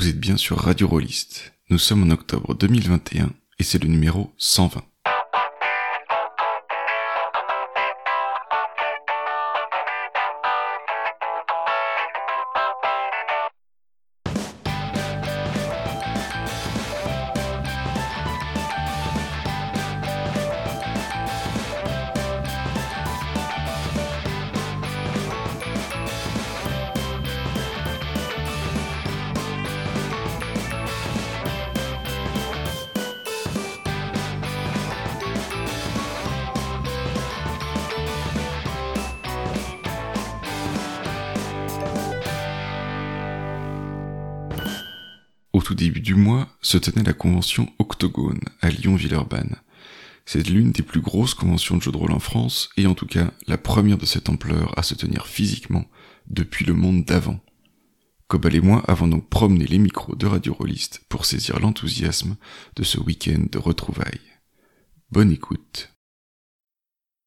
Vous êtes bien sur Radio Rollist. Nous sommes en octobre 2021 et c'est le numéro 120. Se tenait la convention Octogone à Lyon-Villeurbanne. C'est l'une des plus grosses conventions de jeux de rôle en France et en tout cas la première de cette ampleur à se tenir physiquement depuis le monde d'avant. Cobal et moi avons donc promené les micros de Radio Rollist pour saisir l'enthousiasme de ce week-end de retrouvailles. Bonne écoute.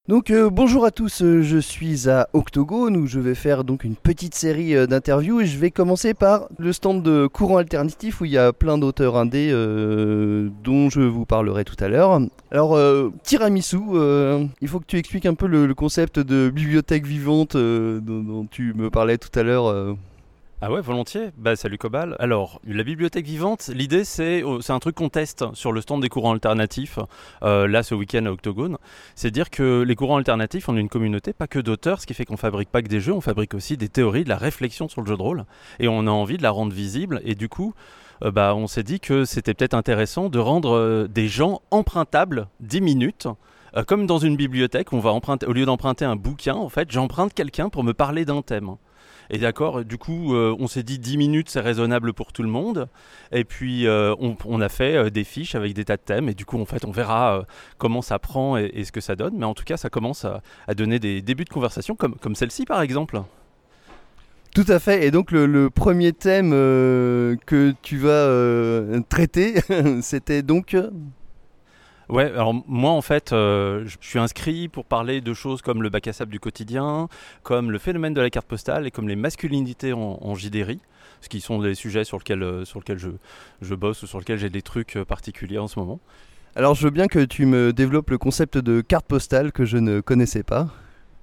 Donc euh, bonjour à tous, euh, je suis à Octogone où je vais faire donc une petite série euh, d'interviews et je vais commencer par le stand de courant alternatif où il y a plein d'auteurs indés dont je vous parlerai tout à l'heure. Alors tiramisu, il faut que tu expliques un peu le, concept de bibliothèque vivante dont tu me parlais tout à l'heure. Ah ouais, volontiers. Bah salut Cobal. Alors, la bibliothèque vivante, l'idée c'est oh, un truc qu'on teste sur le stand des courants alternatifs, euh, là ce week-end à Octogone. C'est dire que les courants alternatifs, on est une communauté, pas que d'auteurs, ce qui fait qu'on fabrique pas que des jeux, on fabrique aussi des théories, de la réflexion sur le jeu de rôle, et on a envie de la rendre visible, et du coup, euh, bah, on s'est dit que c'était peut-être intéressant de rendre euh, des gens empruntables 10 minutes. comme dans une bibliothèque, on va emprunter, au lieu d'emprunter un bouquin, en fait, j'emprunte quelqu'un pour me parler d'un thème. Et d'accord, du coup, euh, on s'est dit 10 minutes, c'est raisonnable pour tout le monde. Et puis, euh, on, a fait euh, des fiches avec des tas de thèmes. Et du coup, en fait, on verra comment ça prend et, ce que ça donne. Mais en tout cas, ça commence à, donner des débuts de conversation, comme, comme celle-ci, par exemple. Tout à fait, et donc le, premier thème que tu vas traiter, c'était donc... Ouais, moi en fait, euh, je suis inscrit pour parler de choses comme le bac à sable du quotidien, comme le phénomène de la carte postale et comme les masculinités en, en ce qui sont des sujets sur lesquels, euh, sur lesquels je, je bosse ou sur lesquels j'ai des trucs euh, particuliers en ce moment. Alors je veux bien que tu me développes le concept de carte postale que je ne connaissais pas.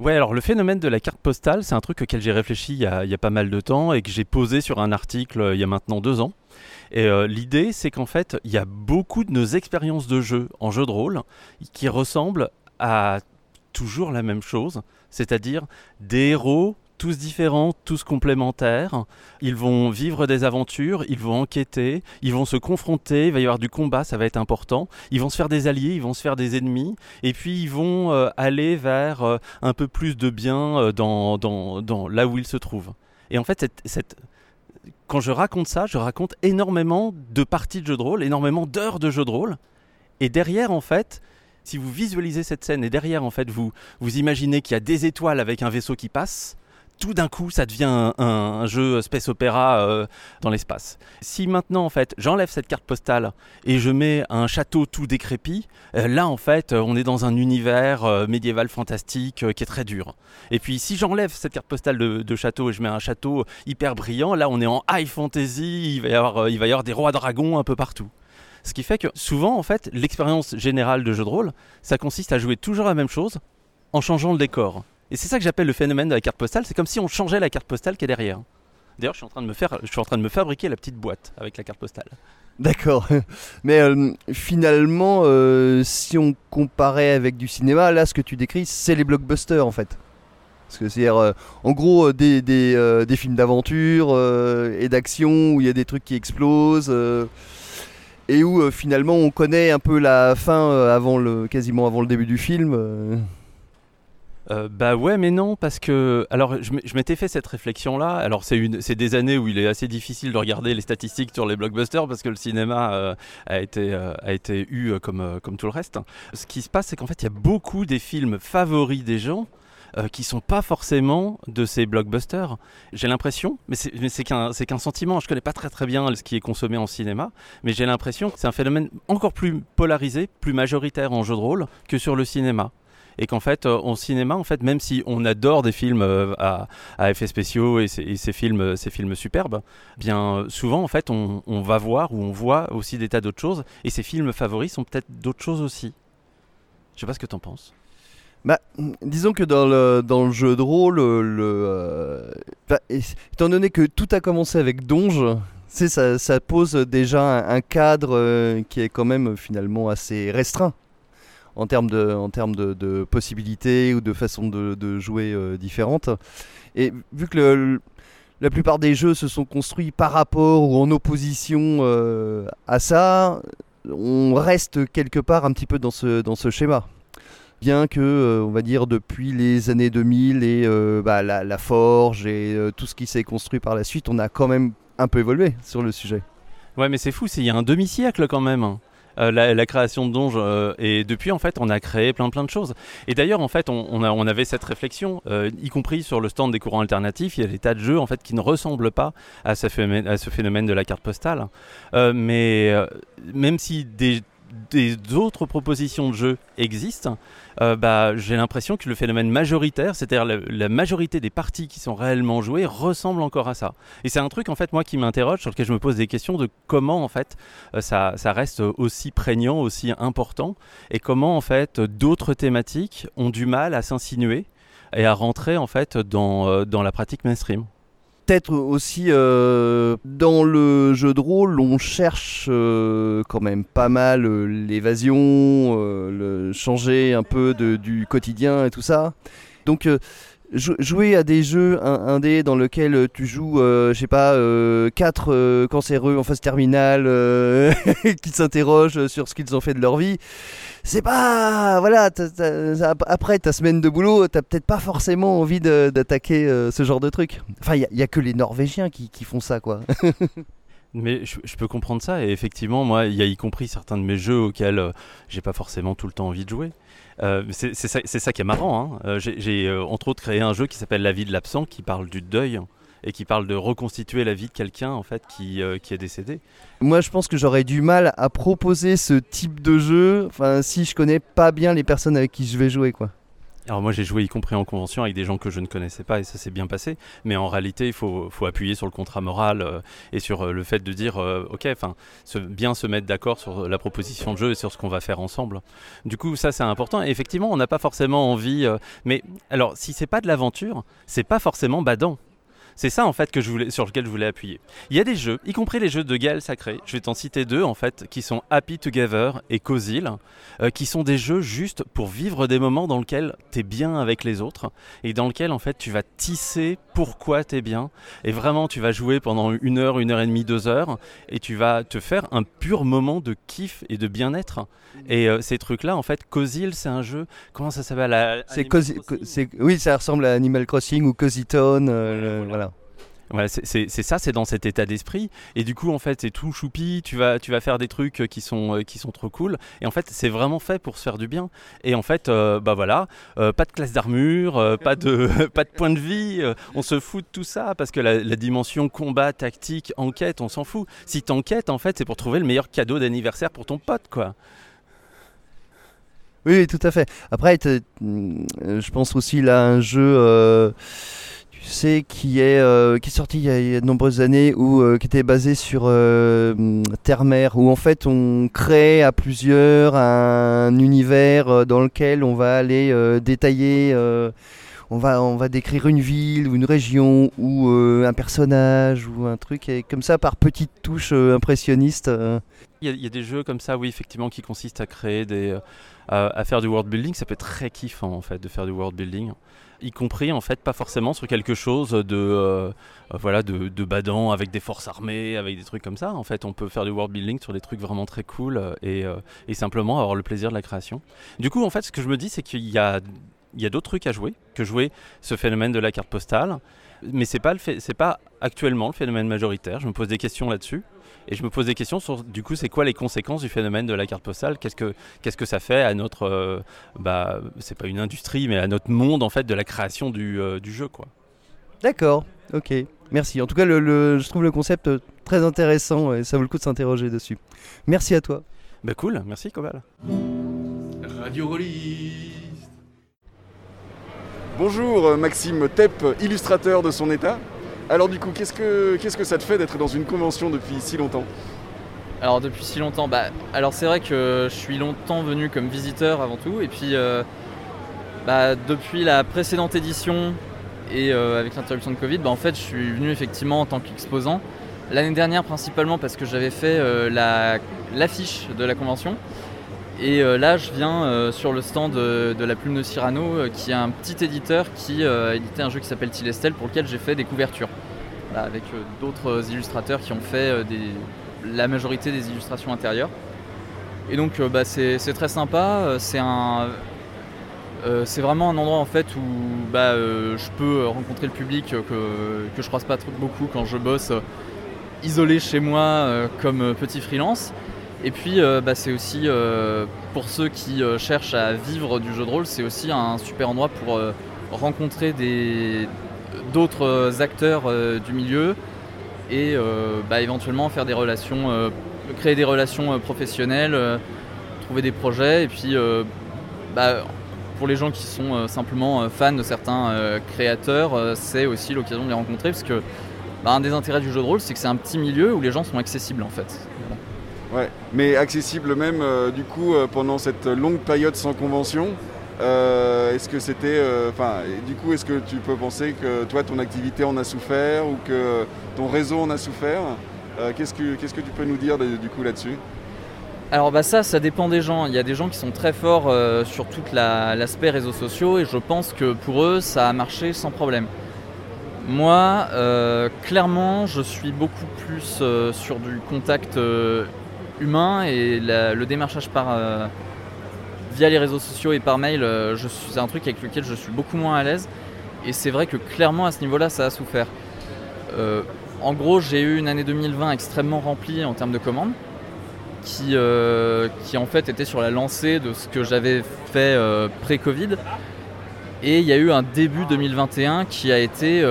Ouais, alors le phénomène de la carte postale, c'est un truc auquel j'ai réfléchi il y, a, pas mal de temps et que j'ai posé sur un article euh, il y a maintenant deux ans. Et euh, l'idée, c'est qu'en fait, il y a beaucoup de nos expériences de jeu en jeu de rôle qui ressemblent à toujours la même chose, c'est-à-dire des héros tous différents, tous complémentaires. Ils vont vivre des aventures, ils vont enquêter, ils vont se confronter, il va y avoir du combat, ça va être important. Ils vont se faire des alliés, ils vont se faire des ennemis, et puis ils vont euh, aller vers euh, un peu plus de bien euh, dans, là où ils se trouvent. Et en fait, quand je raconte ça, je raconte énormément de parties de jeux de rôle, énormément d'heures de jeux de rôle. Et derrière, en fait, si vous visualisez cette scène et derrière, en fait, vous, vous imaginez qu'il y a des étoiles avec un vaisseau qui passe, tout d'un coup, ça devient un, jeu space opéra euh, dans l'espace. Si maintenant, en fait, j'enlève cette carte postale et je mets un château tout décrépit, euh, là, en fait, on est dans un univers euh, médiéval fantastique qui est très dur. Et puis, si j'enlève cette carte postale de, château et je mets un château hyper brillant, là, on est en high fantasy, y il va y avoir des rois dragons un peu partout. Ce qui fait que souvent, en fait, l'expérience générale de jeu de rôle, ça consiste à jouer toujours la même chose en changeant le décor. Et c'est ça que j'appelle le phénomène de la carte postale. C'est comme si on changeait la carte postale qui est derrière. D'ailleurs, je suis en train de me faire, je suis en train de me fabriquer la petite boîte avec la carte postale. D'accord. Mais euh, finalement, euh, si on comparait avec du cinéma, là, ce que tu décris, c'est les blockbusters en fait. Parce que c'est euh, en gros des, des, des films d'aventure et d'action où il y a des trucs qui explosent et où finalement on connaît un peu la fin avant le, quasiment avant le début du film. Euh. Bah ouais, mais non, parce que alors je m'étais fait cette réflexion là. Alors c'est une, des années où il est assez difficile de regarder les statistiques sur les blockbusters parce que le cinéma euh, a été euh, a été eu comme comme tout le reste. Ce qui se passe, c'est qu'en fait il y a beaucoup des films favoris des gens. euh, qui sont pas forcément de ces blockbusters. J'ai l'impression, mais c'est qu'un qu'un sentiment. Je connais pas très très bien ce qui est consommé en cinéma, mais j'ai l'impression que c'est un phénomène encore plus polarisé, plus majoritaire en jeu de rôle que sur le cinéma. Et qu'en fait au cinéma en fait même si on adore des films à, effets spéciaux et ces, films ces films superbes bien souvent en fait on, va voir ou on voit aussi des tas d'autres choses. Et ces films favoris sont peut-être d'autres choses aussi. Je sais pas ce que tu en penses. Bah, disons que dans le, jeu de rôle, le, euh, bah, étant donné que tout a commencé avec Donge, ça, pose déjà un, cadre euh, qui est quand même finalement assez restreint en termes de, possibilités ou de façons de, jouer euh, différentes. Et vu que la plupart des jeux se sont construits par rapport ou en opposition à ça, on reste quelque part un petit peu dans ce, schéma bien que, euh, on va dire, depuis les années 2000 et euh, bah, la, forge et euh, tout ce qui s'est construit par la suite, on a quand même un peu évolué sur le sujet. Ouais, mais c'est fou, il y a un demi-siècle quand même. Hein. la, création de Donge. et depuis, en fait, on a créé plein plein de choses. Et d'ailleurs, en fait, on, avait cette réflexion, y compris sur le stand des courants alternatifs. Il y a des tas de jeux, en fait, qui ne ressemblent pas à ce phénomène, à ce phénomène de la carte postale. mais même si des, des autres propositions de jeux existent, euh, bah, j'ai l'impression que le phénomène majoritaire, c'est-à-dire la, majorité des parties qui sont réellement jouées, ressemble encore à ça. Et c'est un truc en fait moi qui m'interroge, sur lequel je me pose des questions de comment en fait euh, ça, ça, reste aussi prégnant, aussi important, et comment en fait d'autres thématiques ont du mal à s'insinuer et à rentrer en fait dans, euh, dans la pratique mainstream peut-être aussi euh, dans le jeu de rôle, on cherche euh, quand même pas mal euh, l'évasion, le changer un peu du quotidien et tout ça. Donc jouer à des jeux indés dans lesquels tu joues, je sais pas, quatre cancéreux en phase terminale qui s'interrogent sur ce qu'ils ont fait de leur vie c'est pas. Voilà, après ta semaine de boulot, t'as peut-être pas forcément envie d'attaquer euh, ce genre de truc. Enfin, il y, a que les Norvégiens qui, font ça, quoi. Mais je, peux comprendre ça, et effectivement, moi, il y a y compris certains de mes jeux auxquels euh, j'ai pas forcément tout le temps envie de jouer. Euh, c'est ça, qui est marrant. Hein. j'ai entre autres créé un jeu qui s'appelle La vie de l'absent, qui parle du deuil et qui parle de reconstituer la vie de quelqu'un en fait qui, euh, qui est décédé. Moi je pense que j'aurais du mal à proposer ce type de jeu enfin, si je connais pas bien les personnes avec qui je vais jouer quoi. Alors moi j'ai joué y compris en convention avec des gens que je ne connaissais pas et ça s'est bien passé. Mais en réalité il faut, faut appuyer sur le contrat moral euh, et sur euh, le fait de dire ok, enfin bien se mettre d'accord sur la proposition de jeu et sur ce qu'on va faire ensemble. Du coup ça c'est important. Et effectivement on n'a pas forcément envie. mais alors si c'est pas de l'aventure, c'est pas forcément badant. C'est ça en fait que je voulais, sur lequel je voulais appuyer. Il y a des jeux, y compris les jeux de Gaël Sacré, je vais t'en citer deux en fait, qui sont Happy Together et Cozil, euh, qui sont des jeux juste pour vivre des moments dans lesquels tu es bien avec les autres et dans lesquels en fait tu vas tisser pourquoi tu es bien et vraiment tu vas jouer pendant une heure, une heure et demie, deux heures et tu vas te faire un pur moment de kiff et de bien-être. Et euh, ces trucs-là, en fait, Cozil, c'est un jeu. Comment ça s'appelle C'est Oui, ça ressemble à Animal Crossing ou Cozyton. Euh, voilà c'est ça, c'est dans cet état d'esprit. Et du coup, en fait, c'est tout choupi. Tu vas, tu vas faire des trucs qui sont, euh, qui sont trop cool. Et en fait, c'est vraiment fait pour se faire du bien. Et en fait, euh, bah voilà, euh, pas de classe d'armure, pas de, pas de point de vie. on se fout de tout ça parce que la, dimension combat, tactique, enquête, on s'en fout. Si t'enquêtes, en fait, c'est pour trouver le meilleur cadeau d'anniversaire pour ton pote, quoi. Oui, tout à fait. Après, je pense aussi là un jeu sais, qui est, euh, qui est sorti il y, a, de nombreuses années, ou euh, qui était basé sur euh, Terre-Mer, où en fait on crée à plusieurs un univers dans lequel on va aller détailler, on, va, on va décrire une ville ou une région ou un personnage ou un truc, et comme ça par petites touches impressionnistes. Il y, a, des jeux comme ça, oui, effectivement, qui consistent à créer des. à faire du world building. Ça peut être très kiffant en fait de faire du world building y compris en fait pas forcément sur quelque chose de euh, voilà de, de, badant avec des forces armées, avec des trucs comme ça. En fait, on peut faire du world building sur des trucs vraiment très cool euh, et, euh, et simplement avoir le plaisir de la création. Du coup, en fait, ce que je me dis, c'est qu'il y a il y a d'autres trucs à jouer que jouer ce phénomène de la carte postale, mais c'est pas le c'est pas actuellement le phénomène majoritaire. Je me pose des questions là-dessus. Et je me pose des questions sur, du coup, c'est quoi les conséquences du phénomène de la carte postale? Qu'est-ce que qu'est-ce que ça fait à notre, euh, bah, c'est pas une industrie, mais à notre monde en fait de la création du, euh, du jeu, quoi. D'accord, ok, merci. En tout cas, le, je trouve le concept euh, très intéressant et ça vaut le coup de s'interroger dessus. Merci à toi. Bah cool, merci Cobal. Radio Rollis. Bonjour Maxime Tepp, illustrateur de son état. Alors du coup, qu'est-ce que, ça te fait d'être dans une convention depuis si longtemps? Alors depuis si longtemps, bah, alors c'est vrai que je suis longtemps venu comme visiteur avant tout, et puis euh, bah, depuis la précédente édition et euh, avec l'interruption de Covid, bah, en fait je suis venu effectivement en tant qu'exposant. L'année dernière principalement parce que j'avais fait euh, la, l'affiche de la convention. Et euh, là, je viens euh, sur le stand de, de la Plume de Cyrano, euh, qui est un petit éditeur qui euh, a édité un jeu qui s'appelle Tilestel, pour lequel j'ai fait des couvertures. Avec euh, d'autres illustrateurs qui ont fait euh, la majorité des illustrations intérieures. Et donc, euh, bah, c'est très sympa. euh, C'est euh, vraiment un endroit en fait où bah, euh, je peux rencontrer le public euh, que, que je croise pas trop beaucoup quand je bosse euh, isolé chez moi euh, comme euh, petit freelance. Et puis euh, bah, c'est aussi euh, pour ceux qui euh, cherchent à vivre du jeu de rôle, c'est aussi un super endroit pour rencontrer d'autres acteurs du milieu et bah, éventuellement faire des relations, créer des relations professionnelles, trouver des projets et puis bah, pour les gens qui sont simplement fans de certains créateurs, c'est aussi l'occasion de les rencontrer parce que un des intérêts du jeu de rôle, c'est que c'est un petit milieu où les gens sont accessibles en fait. Ouais, mais accessible même euh, du coup euh, pendant cette longue période sans convention. euh, est-ce que c'était, enfin, du coup, est-ce que tu peux penser que toi, ton activité en a souffert ou que ton réseau en a souffert Qu'est-ce que, qu'est-ce que tu peux nous dire du coup là-dessus? Alors bah ça, ça dépend des gens. Il y a des gens qui sont très forts sur tout l'aspect réseaux sociaux et je pense que pour eux, ça a marché sans problème. Moi, clairement, je suis beaucoup plus sur du contact humain et le démarchage par euh, via les réseaux sociaux et par mail, euh, c'est un truc avec lequel je suis beaucoup moins à l'aise. Et c'est vrai que clairement à ce niveau-là, ça a souffert. Euh, en gros, j'ai eu une année 2020 extrêmement remplie en termes de commandes qui, qui en fait était sur la lancée de ce que j'avais fait pré-Covid. Et il y a eu un début 2021 qui a été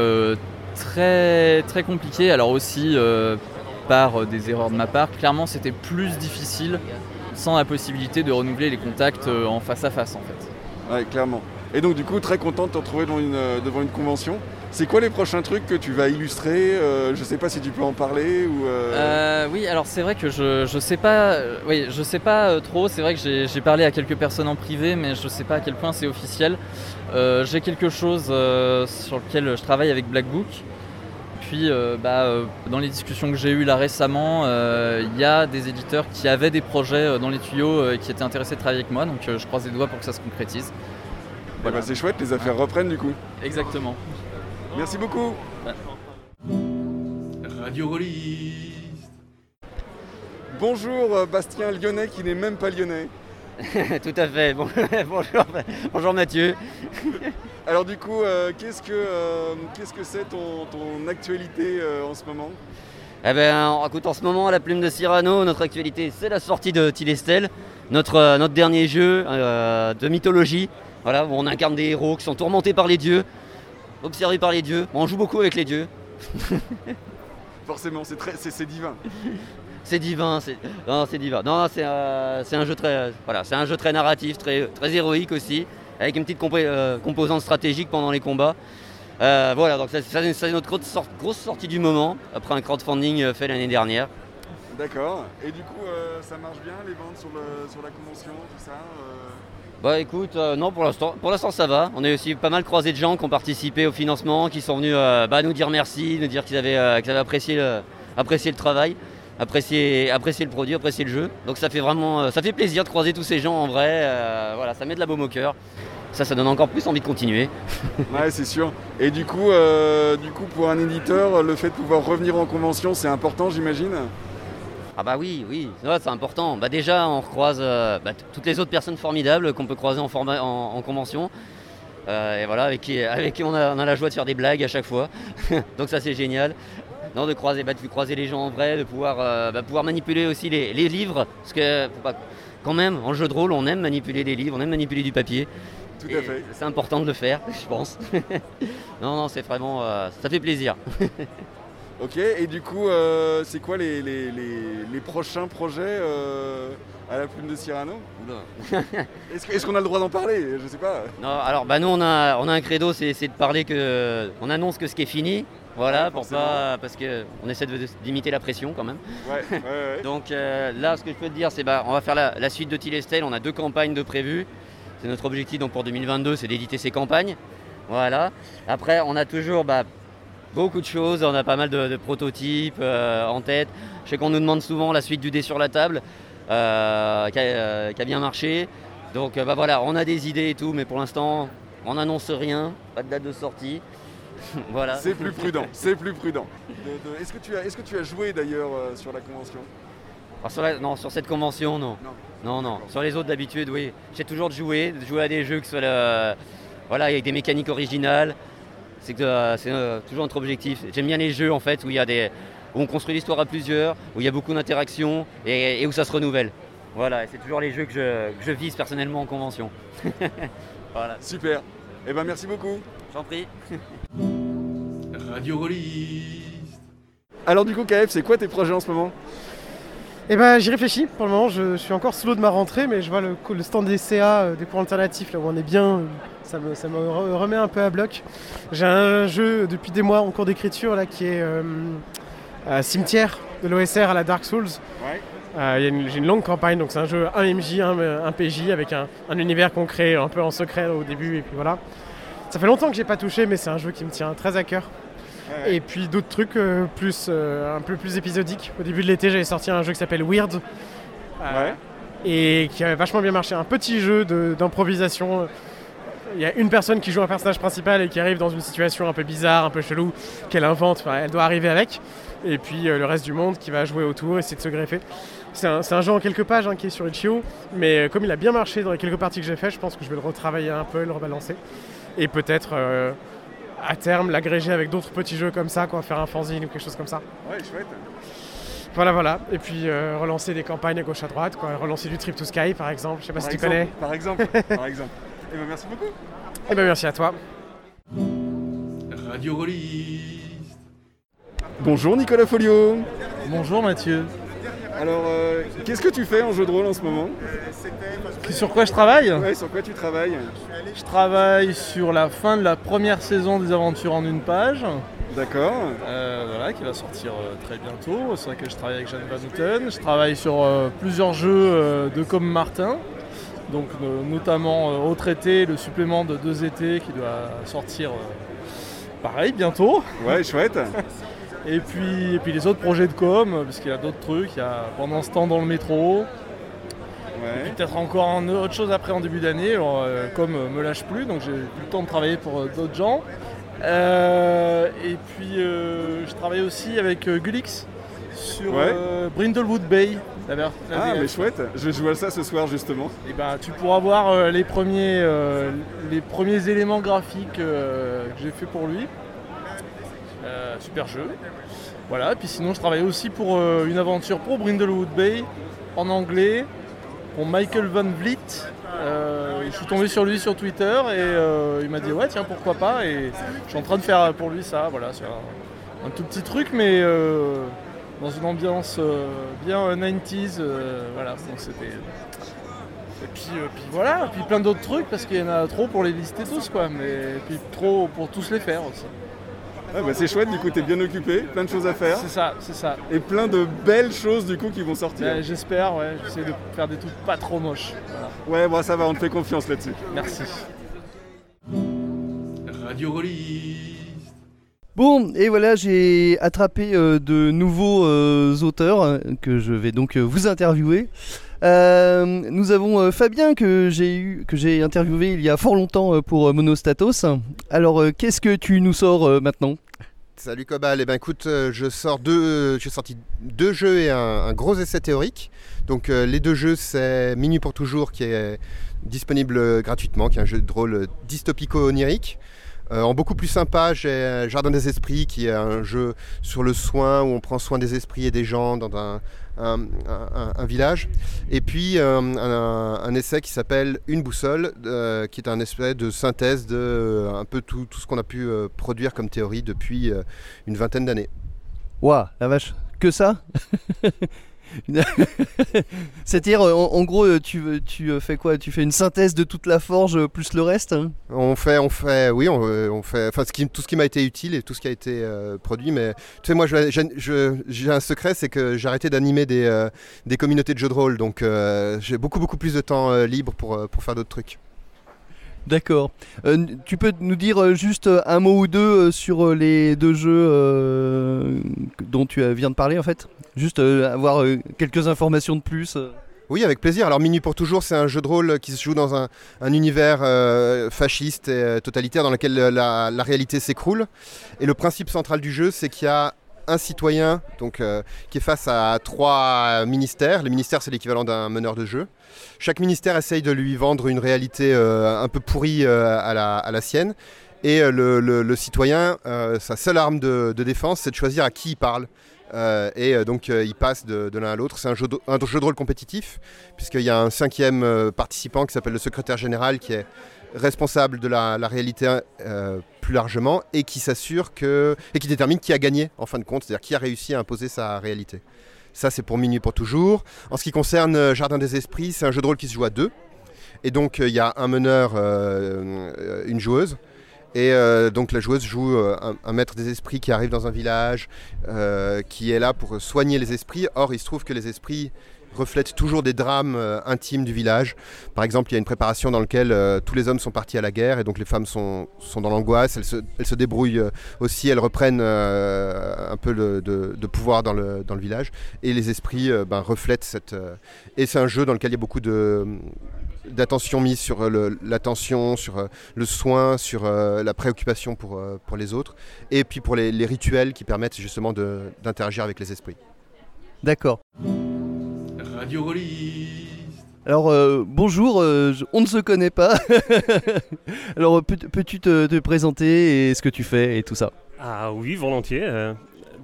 très, très compliqué, alors aussi euh, par euh, des erreurs de ma part. Clairement, c'était plus difficile sans la possibilité de renouveler les contacts euh, en face à face en fait. Ouais, clairement. Et donc, du coup, très content de te retrouver devant une, euh, devant une convention. C'est quoi les prochains trucs que tu vas illustrer Euh, Je sais pas si tu peux en parler ou. euh, Euh, oui, alors c'est vrai que je, je sais pas, euh, oui, je sais pas euh, trop. C'est vrai que j'ai parlé à quelques personnes en privé, mais je sais pas à quel point c'est officiel. Euh, j'ai quelque chose euh, sur lequel je travaille avec Black Book. Puis, euh, bah, euh, dans les discussions que j'ai eues là récemment, euh, il y a des éditeurs qui avaient des projets euh, dans les tuyaux euh, et qui étaient intéressés de travailler avec moi. Donc, euh, je croise les doigts pour que ça se concrétise. eh Voilà. ben, c'est chouette, les affaires reprennent du coup. Exactement. Merci beaucoup. Radio Rolliste. Bonjour Bastien Lyonnais qui n'est même pas lyonnais. Tout à fait. Bon- bonjour, bonjour Mathieu. Alors du coup, euh, qu'est-ce que euh, qu'est-ce que c'est ton, ton actualité euh, en ce moment? Eh ben, écoute, en ce moment, à la plume de Cyrano, notre actualité, c'est la sortie de Tilestel, notre, notre dernier jeu de mythologie. Voilà, où on incarne des héros qui sont tourmentés par les dieux, observés par les dieux. Bon, on joue beaucoup avec les dieux. Forcément, c'est très, c'est, divin. C'est divin, c'est non, c'est divin. Non, c'est c'est un jeu très, voilà, c'est un jeu très narratif, très, très héroïque aussi, avec une petite euh, composante stratégique pendant les combats. Euh, voilà, donc ça, ça, c'est notre grosse, grosse sortie du moment après un crowdfunding euh, fait l'année dernière. D'accord. Et du coup, ça marche bien les ventes sur, le, sur la convention, tout ça Bah écoute, euh, non pour l'instant, pour l'instant ça va. On a aussi pas mal croisé de gens qui ont participé au financement, qui sont venus euh, bah, nous dire merci, nous dire qu'ils avaient, euh, qu'ils avaient apprécié, le, apprécié le travail, apprécié le produit, apprécié le jeu. Donc ça fait vraiment, euh, ça fait plaisir de croiser tous ces gens en vrai. euh, voilà, ça met de la baume au cœur. Ça, ça donne encore plus envie de continuer. Ouais, c'est sûr. Et du coup, euh, du coup, pour un éditeur, le fait de pouvoir revenir en convention, c'est important, j'imagine? Ah bah oui, oui, c'est important. Bah déjà, on recroise euh, bah, toutes les autres personnes formidables qu'on peut croiser en, forma- en, en convention. Euh, et voilà, avec qui, avec qui on, a, on a la joie de faire des blagues à chaque fois. Donc ça, c'est génial. Non, de croiser, bah, de croiser les gens en vrai, de pouvoir, euh, bah, pouvoir manipuler aussi les, les livres. Parce que, faut pas- quand même, en jeu de rôle, on aime manipuler les livres, on aime manipuler du papier. Tout à fait. C'est important de le faire, je pense. non, non, c'est vraiment. euh, ça fait plaisir. Ok, et du coup, euh, c'est quoi les, les- les- les prochains projets à la plume de Cyrano? Est-ce qu'on a le droit d'en parler? Je sais pas. Non, alors bah nous on a, on a un credo, c'est c'est de parler que. On annonce que ce qui est fini. Voilà, Ouais, pour pas. Parce que on essaie de- d'imiter la pression quand même. Ouais, ouais, ouais. Donc euh, là, ce que je peux te dire, c'est bah, on va faire la, la suite de Tilestel. On a deux campagnes de prévues. C'est notre objectif donc pour 2022, c'est d'éditer ces campagnes. Voilà. Après, on a toujours bah, beaucoup de choses. On a pas mal de, de prototypes euh, en tête. Je sais qu'on nous demande souvent la suite du dé sur la table, euh, qui, a, qui a bien marché. Donc bah, voilà, on a des idées et tout, mais pour l'instant, on n'annonce rien. Pas de date de sortie. voilà. C'est plus prudent, c'est plus prudent. De- de- Est-ce que, tu as- est-ce que tu as joué d'ailleurs euh, sur la convention? Alors, sur, la- non, sur cette convention, non. Non. Non, non. Sur les autres, d'habitude, oui. J'ai toujours de jouer, de jouer à des jeux le- voilà, avec des mécaniques originales. C'est que, euh, c'est, euh, toujours notre objectif. J'aime bien les jeux en fait où il y a des, où on construit l'histoire à plusieurs, où il y a beaucoup d'interactions et, et où ça se renouvelle. Voilà, et c'est toujours les jeux que je, que je vise personnellement en convention. voilà, Super. Eh ben merci beaucoup. J'en prie. Radio Rôliste. Alors du coup, KF, c'est quoi tes projets en ce moment? Eh ben j'y réfléchis. Pour le moment, je suis encore sous l'eau de ma rentrée, mais je vois le, le stand des CA, euh, des cours alternatifs, là où on est bien. euh, Ça me, ça me re- remet un peu à bloc. J'ai un jeu depuis des mois en cours d'écriture là qui est euh, Cimetière de l'OSR à la Dark Souls. Ouais. Euh, il y a une- J'ai une longue campagne, donc c'est un jeu 1 MJ, 1, un PJ avec un, un univers qu'on crée un peu en secret au début, et puis voilà. Ça fait longtemps que j'ai pas touché, mais c'est un jeu qui me tient très à cœur. Ouais. Et puis d'autres trucs euh, plus, euh, un peu plus épisodiques. Au début de l'été, j'avais sorti un jeu qui s'appelle Weird. Euh, Ouais. Et qui avait vachement bien marché. Un petit jeu d'improvisation. Il y a une personne qui joue un personnage principal et qui arrive dans une situation un peu bizarre, un peu chelou, qu'elle invente. Enfin, elle doit arriver avec. Et puis euh, le reste du monde qui va jouer autour, essayer de se greffer. C'est un, jeu en quelques pages hein, qui est sur Itch.io. Mais euh, comme il a bien marché dans les quelques parties que j'ai fait, je pense que je vais le retravailler un peu, le rebalancer. Et peut-être euh, à terme l'agréger avec d'autres petits jeux comme ça, quoi, faire un fanzine ou quelque chose comme ça. Ouais, chouette. Voilà, voilà. Et puis euh, relancer des campagnes à gauche à droite, quoi. Relancer du Trip to Sky par exemple. Je sais pas Par si exemple, tu connais. Par exemple, par exemple. Eh ben merci beaucoup. Eh ben merci à toi. Radio Rôliste. Bonjour Nicolas Folio. Bonjour Mathieu. Alors, euh, qu'est-ce que tu fais en jeu de rôle en ce moment? Sur quoi je travaille? Ouais, sur quoi tu travailles? Je travaille sur la fin de la première saison des aventures en une page, D'accord. euh, voilà, qui va sortir euh, très bientôt. C'est vrai que je travaille avec Jeanne Van Houten. Je travaille sur plusieurs jeux de Comme Martin, donc notamment Au Traité, le supplément de deux étés qui doit sortir pareil bientôt. Ouais, chouette. Et puis, et puis les autres projets de com, parce qu'il y a d'autres trucs. Il y a pendant ce temps dans le métro, Ouais. Puis peut-être encore en- autre chose après en début d'année, euh, comme me lâche plus, donc j'ai plus le temps de travailler pour euh, d'autres gens. Euh, et puis euh, je travaille aussi avec Gulix sur Ouais. Brindlewood Bay. Ah, mais chouette. Je jouer à ça ce soir justement. Et ben, tu pourras voir euh, les, premiers, euh, les premiers éléments graphiques euh, que j'ai fait pour lui. Super jeu. Voilà, puis sinon je travaille aussi pour euh, une aventure pour Brindlewood Bay en anglais pour Michael Van Vliet. Euh, je suis tombé sur lui sur Twitter et euh, il m'a dit ouais tiens pourquoi pas et je suis en train de faire pour lui ça voilà c'est un, tout petit truc mais dans une ambiance bien euh, 90s euh, voilà donc c'était et puis, puis plein d'autres trucs parce qu'il y en a trop pour les lister tous quoi, mais puis trop pour tous les faire aussi. Ah, bah, c'est chouette, du coup, t'es bien occupé, plein de choses à faire. C'est ça, c'est ça. Et plein de belles choses du coup qui vont sortir. Ben, J'espère, ouais, j'essaie de faire des trucs pas trop moches. Voilà. Ouais, bon, ça va, on te fait confiance là-dessus. Merci. Radio Rôliste. Bon, et voilà, j'ai attrapé euh, de nouveaux euh, auteurs euh, que je vais donc euh, vous interviewer. Euh, nous avons euh, Fabien que j'ai interviewé il y a fort longtemps euh, pour Monostatos. Alors, qu'est-ce que tu nous sors maintenant? Salut Cobal, eh ben écoute, je sors j'ai sorti deux jeux et un, gros essai théorique. Donc les deux jeux c'est Minuit pour toujours qui est disponible gratuitement, qui est un jeu de rôle dystopico-onirique. En beaucoup plus sympa, j'ai Jardin des Esprits qui est un jeu sur le soin où on prend soin des esprits et des gens dans un, un- village. Et puis euh, un, essai qui s'appelle Une boussole, euh, qui est un espèce de synthèse de euh, un peu tout, tout ce qu'on a pu produire comme théorie depuis une vingtaine d'années. Ouah, la vache, que ça? C'est-à-dire, euh, en, en gros, euh, tu, tu euh, fais quoi? Tu fais une synthèse de toute la forge euh, plus le reste hein? On fait, on fait, oui, on, euh, on fait, enfin, tout ce qui m'a été utile et tout ce qui a été euh, produit. Mais tu sais, moi, j'ai un secret, c'est que j'ai arrêté d'animer des, euh, des communautés de jeux de rôle, donc euh, j'ai beaucoup, beaucoup plus de temps euh, libre pour, euh, pour faire d'autres trucs. D'accord. Euh, tu peux nous dire euh, juste euh, un mot ou deux euh, sur euh, les deux jeux euh, dont tu euh, viens de parler en fait? Juste euh, avoir euh, quelques informations de plus. euh. Oui, avec plaisir. Alors, Minuit pour toujours, c'est un jeu de rôle qui se joue dans un, un univers fasciste et totalitaire dans lequel la, réalité s'écroule. Et le principe central du jeu, c'est qu'il y a un citoyen donc, qui est face à trois ministères. Les ministères, c'est l'équivalent d'un meneur de jeu. Chaque ministère essaye de lui vendre une réalité un peu pourrie à, la, sienne. Et le, citoyen, sa seule arme de défense, c'est de choisir à qui il parle. Euh, et euh, donc euh, il passe de, l'un à l'autre. C'est un jeu, de, rôle compétitif, puisqu'il y a un cinquième participant qui s'appelle le secrétaire général, qui est responsable de la, réalité plus largement, et qui s'assure que. et qui détermine qui a gagné en fin de compte, c'est-à-dire qui a réussi à imposer sa réalité. Ça, c'est pour Minuit pour toujours. En ce qui concerne Jardin des Esprits, c'est un jeu de rôle qui se joue à deux. Et donc, il y a un meneur, une joueuse. Et euh, donc, la joueuse joue euh, un, maître des esprits qui arrive dans un village, euh, qui est là pour soigner les esprits. Or, il se trouve que les esprits reflètent toujours des drames intimes du village. Par exemple, il y a une préparation dans laquelle tous les hommes sont partis à la guerre et donc les femmes sont, dans l'angoisse. Elles se, débrouillent aussi, elles reprennent un peu de, pouvoir dans le, village. Et les esprits ben, reflètent cette. et c'est un jeu dans lequel il y a beaucoup de d'attention mise sur euh, le- l'attention, sur euh, le soin, sur euh, la préoccupation pour, pour les autres, et puis pour les, les rituels qui permettent justement de- d'interagir avec les esprits. D'accord. Radio. Alors euh, bonjour, euh, je- on ne se connaît pas. Alors peux- peux-tu te, te présenter et ce que tu fais et tout ça? Ah oui, volontiers.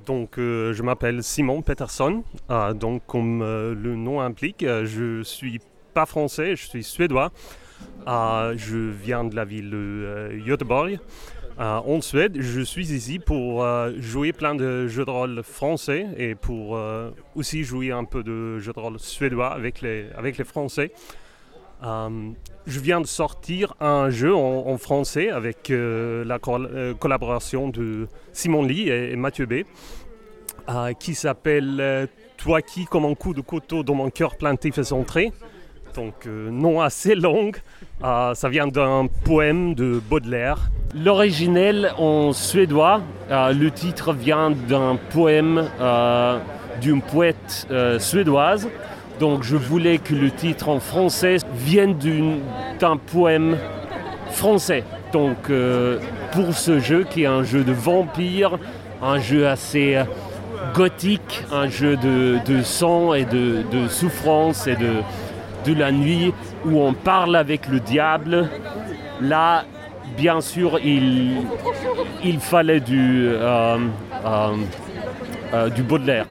Donc, euh, je m'appelle Simon Peterson. Ah, donc, comme euh, le nom implique, je suis pas français, je suis suédois. Ah, je viens de la ville de euh, Göteborg, ah, en Suède. Je suis ici pour euh, jouer plein de jeux de rôle français et pour euh, aussi jouer un peu de jeux de rôle suédois avec les, avec les Français. Euh, je viens de sortir un jeu en, français avec euh, la col- euh, collaboration de Simon Lee et, et Mathieu B, euh, qui s'appelle euh, Toi qui, comme un coup de couteau dans mon cœur plaintif et centré. Donc, euh, nom assez long. Euh, ça vient d'un poème de Baudelaire. L'originel en suédois, euh, le titre vient d'un poème euh, d'une poète suédoise. Donc je voulais que le titre en français vienne d'un poème français. Donc pour ce jeu qui est un jeu de vampire, un jeu assez gothique, un jeu de, de sang et de, de souffrance et de, de la nuit où on parle avec le diable. Là, bien sûr, il, il fallait du, euh, euh, euh, du Baudelaire.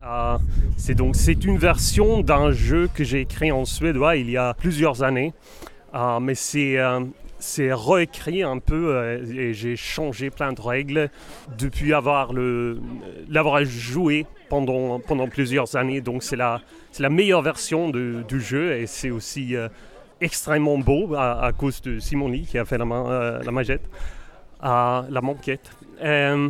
C'est donc c'est une version d'un jeu que j'ai écrit en suédois il y a plusieurs années, mais c'est c'est réécrit un peu et j'ai changé plein de règles depuis avoir l'avoir joué pendant pendant plusieurs années. Donc c'est c'est la meilleure version de- du jeu et c'est aussi euh, extrêmement beau à, à cause de Simon Lee qui a fait la, euh, la maquette, euh, la maquette. Euh,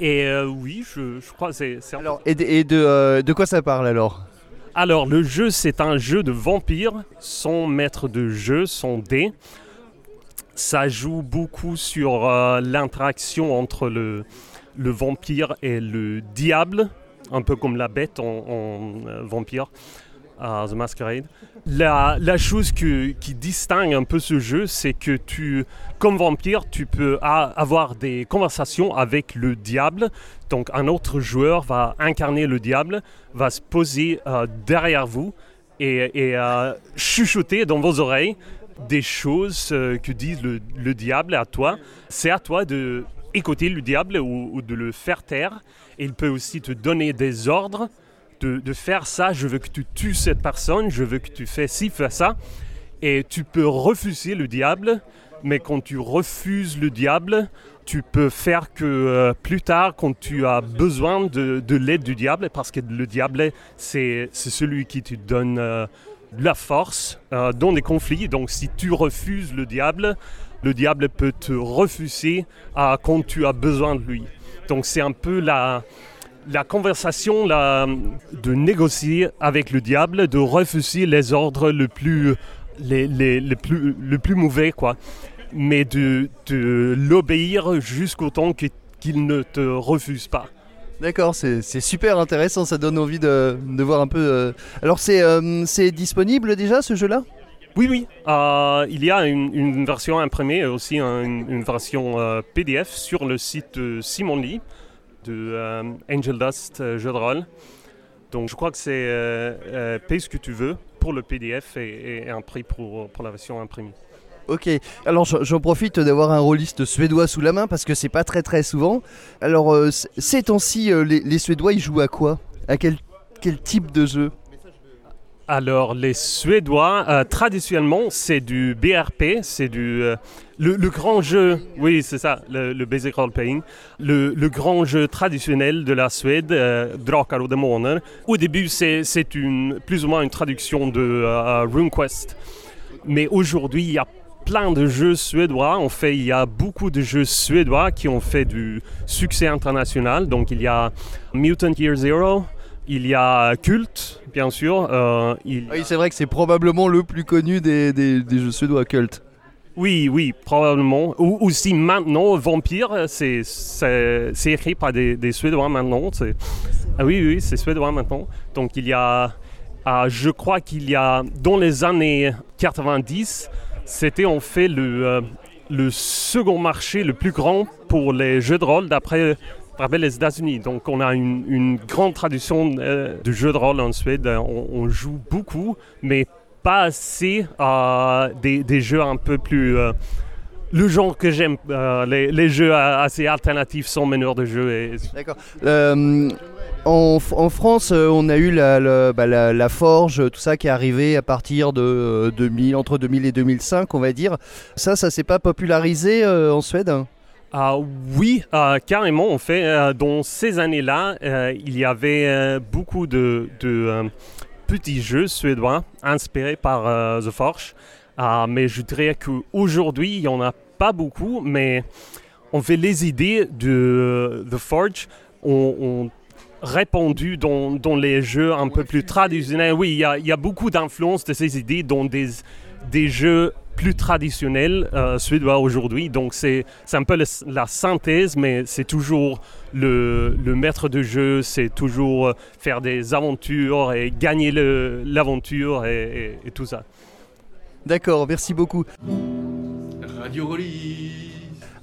et oui, je, je crois que c'est Alors, et de, et de, de quoi ça parle alors? Alors, le jeu, c'est un jeu de vampire. Son maître de jeu, son dé. Ça joue beaucoup sur euh, l'interaction entre le, le vampire et le diable, un peu comme la bête en, euh, vampire, The Masquerade. La, chose qui distingue un peu ce jeu, c'est que tu, comme vampire, tu peux avoir des conversations avec le diable. Donc, un autre joueur va incarner le diable va se poser euh, derrière vous et, euh, chuchoter dans vos oreilles des choses que dit le, le diable à toi. C'est à toi de écouter le diable ou, de le faire taire. Il peut aussi te donner des ordres de, de faire ça. Je veux que tu tues cette personne. Je veux que tu fais ci, fais ça. Et tu peux refuser le diable mais quand tu refuses le diable, tu peux faire que euh, plus tard, quand tu as besoin de, de l'aide du diable, parce que le diable, c'est celui qui te donne euh, la force euh, dans des conflits. Donc si tu refuses le diable, le diable peut te refuser euh, quand tu as besoin de lui. Donc c'est un peu la, la conversation de négocier avec le diable, de refuser les ordres le plus, les, les- les plus, plus mauvais, quoi. Mais de, de l'obéir jusqu'au temps qu'il ne te refuse pas. D'accord, c'est super intéressant, ça donne envie de, de voir un peu. euh. Alors euh, c'est disponible déjà ce jeu-là? Oui, oui. Euh, il y a une, version imprimée et aussi un- une, version euh, PDF sur le site de Simon Lee de euh, Angel Dust euh, jeu de rôle. Donc je crois que c'est euh, euh, paye ce que tu veux pour le PDF et, un prix pour, pour la version imprimée. Ok, alors j'en profite d'avoir un rôliste suédois sous la main parce que c'est pas très très souvent. Alors euh, ces temps-ci, euh, les, les Suédois ils jouent à quoi? À quel, quel type de jeu? Alors, les Suédois, euh, traditionnellement, c'est du BRP, c'est du. euh, le, grand jeu, oui, c'est ça, le, le Basic Role Playing. Le, grand jeu traditionnel de la Suède, euh, Drakar och Demoner. Au début, c'est plus ou moins une traduction de euh, RuneQuest. Mais aujourd'hui, il y a plein de jeux suédois. En fait, il y a beaucoup de jeux suédois qui ont fait du succès international. Donc, il y a Mutant Year Zero, il y a Cult, bien sûr. euh, il... Oui, c'est vrai que c'est probablement le plus connu des, des- des jeux suédois cult. Oui, oui, probablement. Ou aussi maintenant, Vampire, c'est c'est- c'est écrit par des, des Suédois maintenant. c'est- Ah oui, oui, c'est suédois maintenant. Donc il y a, ah, je crois qu'il y a, dans les années 90, c'était en fait le, euh, le second marché le plus grand pour les jeux de rôle d'après d'après les États-Unis. Donc on a une, grande tradition euh, de jeux de rôle en Suède. On, joue beaucoup, mais pas assez euh, des, jeux un peu plus... euh, le genre que j'aime, euh, les, jeux assez alternatifs sans meneur de jeu. D'accord. Euh, en, France, on a eu bah, la- Forge, tout ça qui est arrivé à partir de euh, 2000, entre 2000 et 2005, on va dire. Ça, ça s'est pas popularisé en Suède? Ah oui, euh, carrément. En fait, euh, dans ces années-là, euh, il y avait euh, beaucoup de, de, petits jeux suédois inspirés par The Forge. Ah, mais je dirais qu'aujourd'hui, il n'y en a pas beaucoup, mais on fait les idées de The Forge ont, répandu dans, dans les jeux un peu plus traditionnels. Oui, il y a, il y a beaucoup d'influence de ces idées dans des, des jeux plus traditionnels euh, suédois aujourd'hui. Donc c'est c'est un peu le- la synthèse, mais c'est toujours le, le maître de jeu, c'est toujours euh, faire des aventures et gagner le- l'aventure et, et- et tout ça. D'accord, merci beaucoup. Radio Rollis.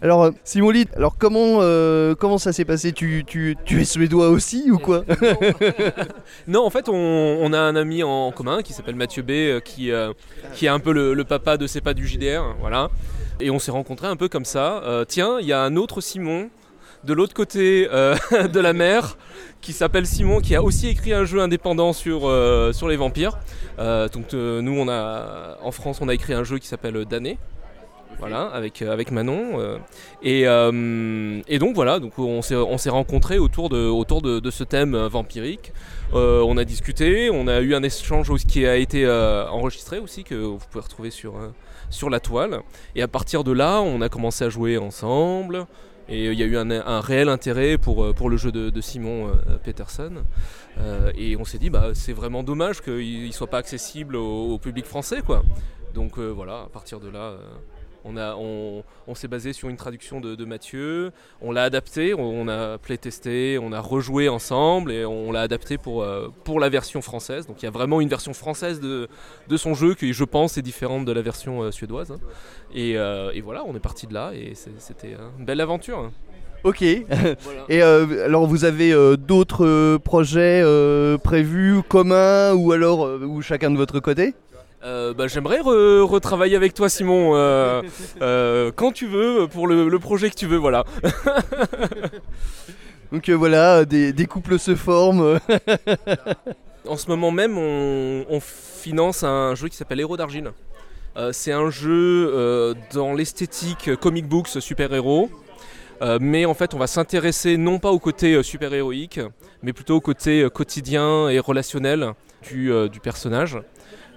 Alors, euh, Simon Lid, alors comment, euh, comment ça s'est passé? Tu, tu, tu es suédois aussi ou quoi? Non, en fait, on, on a un ami en commun qui s'appelle Mathieu B, euh, qui, euh, qui est un peu le, le papa de C'est pas du JDR, voilà. Et on s'est rencontrés un peu comme ça. Euh, tiens, il y a un autre Simon de l'autre côté euh, de la mer qui s'appelle Simon, qui a aussi écrit un jeu indépendant sur, euh, sur les vampires. Euh, donc euh, nous, on a, en France, on a écrit un jeu qui s'appelle Damné. Voilà, avec, euh, avec Manon. euh, et, euh, et donc voilà, donc on s'est on s'est rencontrés autour de, autour de, ce thème vampirique. On a discuté, on a eu un échange qui a été enregistré aussi, que vous pouvez retrouver sur, sur la toile. Et à partir de là, on a commencé à jouer ensemble. Et il y a eu un, réel intérêt pour, pour le jeu de, Simon Peterson. Et on s'est dit, bah, c'est vraiment dommage qu'il ne soit pas accessible au, au public français. Quoi. Donc voilà, à partir de là, on, a- on, on s'est basé sur une traduction de, de Mathieu, on l'a adapté, on, on a playtesté, on a rejoué ensemble et on l'a adapté pour, euh, pour la version française. Donc il y a vraiment une version française de, de son jeu qui, je pense, est différente de la version euh, suédoise. hein. Et, euh, et voilà, on est parti de là et c'était une belle aventure. hein. Ok. Et euh, alors vous avez euh, d'autres euh, projets prévus, communs ou alors ou chacun de votre côté? Euh, bah, J'aimerais re- retravailler avec toi, Simon, euh, euh, quand tu veux, pour le, le projet que tu veux, voilà. Donc voilà, des, des couples se forment. en ce moment même, on, on finance un jeu qui s'appelle Héros d'Argile, c'est un jeu dans l'esthétique comic books super-héros. Euh, mais en fait, on va s'intéresser non pas au côté super-héroïque, mais plutôt au côté quotidien et relationnel du, du personnage.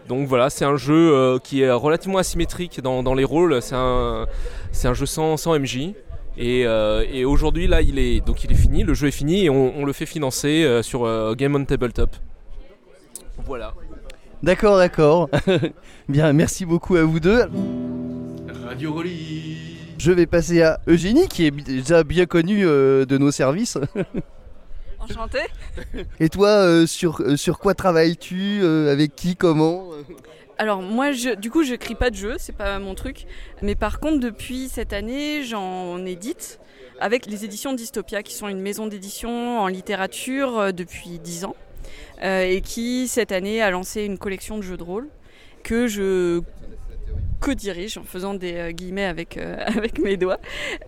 Donc voilà, c'est un jeu qui est relativement asymétrique dans, dans les rôles. C'est un, un, jeu sans, sans MJ. Et, et aujourd'hui, là, il est, donc il est fini, le jeu est fini et on, on le fait financer sur Game on Tabletop. Voilà. D'accord, d'accord. Bien, merci beaucoup à vous deux. Radio Rolly. Je vais passer à Eugénie, qui est déjà bien connue euh, de nos services. Enchantée. Et toi, euh, sur, euh, sur quoi travailles-tu Avec qui Comment alors moi, je, du coup, je crie pas de jeu, c'est pas mon truc. Mais par contre, depuis cette année, j'en édite avec les éditions Dystopia, qui sont une maison d'édition en littérature depuis 10 ans. Euh, et qui cette année a lancé une collection de jeux de rôle que je co-dirige en faisant des euh, guillemets avec, euh, avec mes doigts.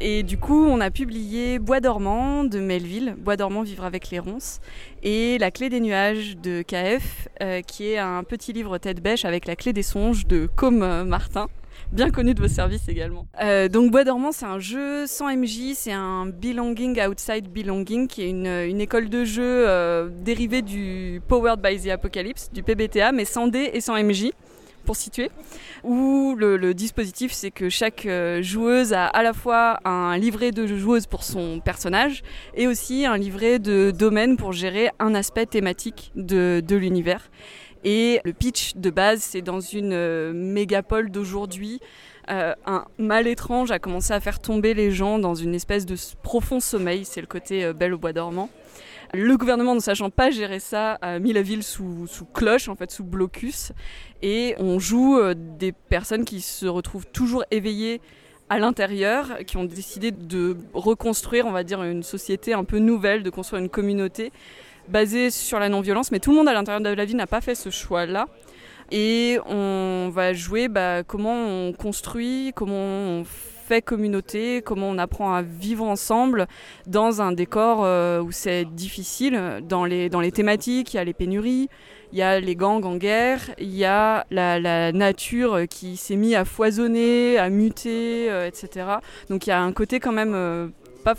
Et du coup, on a publié Bois dormant de Melville, Bois dormant vivre avec les ronces, et La clé des nuages de KF, qui est un petit livre tête bêche avec la clé des songes de Com Martin bien connu de vos services également. Euh, donc Bois dormant, c'est un jeu sans MJ, c'est un belonging outside belonging, qui est une, école de jeu euh, dérivée du Powered by the Apocalypse, du PBTA, mais sans D et sans MJ pour situer, où le, dispositif c'est que chaque euh, joueuse a à la fois un livret de joueuse pour son personnage et aussi un livret de domaine pour gérer un aspect thématique de, l'univers. Et le pitch de base, c'est dans une euh, mégapole d'aujourd'hui. Euh, un mal étrange a commencé à faire tomber les gens dans une espèce de profond sommeil. C'est le côté belle au bois dormant. Le gouvernement, ne sachant pas gérer ça, a mis la ville sous, cloche, en fait, sous blocus. Et on joue des personnes qui se retrouvent toujours éveillées à l'intérieur, qui ont décidé de reconstruire, on va dire, une société un peu nouvelle, de construire une communauté basé sur la non-violence, mais tout le monde à l'intérieur de la vie n'a pas fait ce choix-là. Et on va jouer bah, comment on construit, comment on fait communauté, comment on apprend à vivre ensemble dans un décor euh, où c'est difficile. Dans les, dans les thématiques, il y a les pénuries, il y a les gangs en guerre, il y a la, nature qui s'est mise à foisonner, à muter, euh, etc. Donc il y a un côté quand même euh,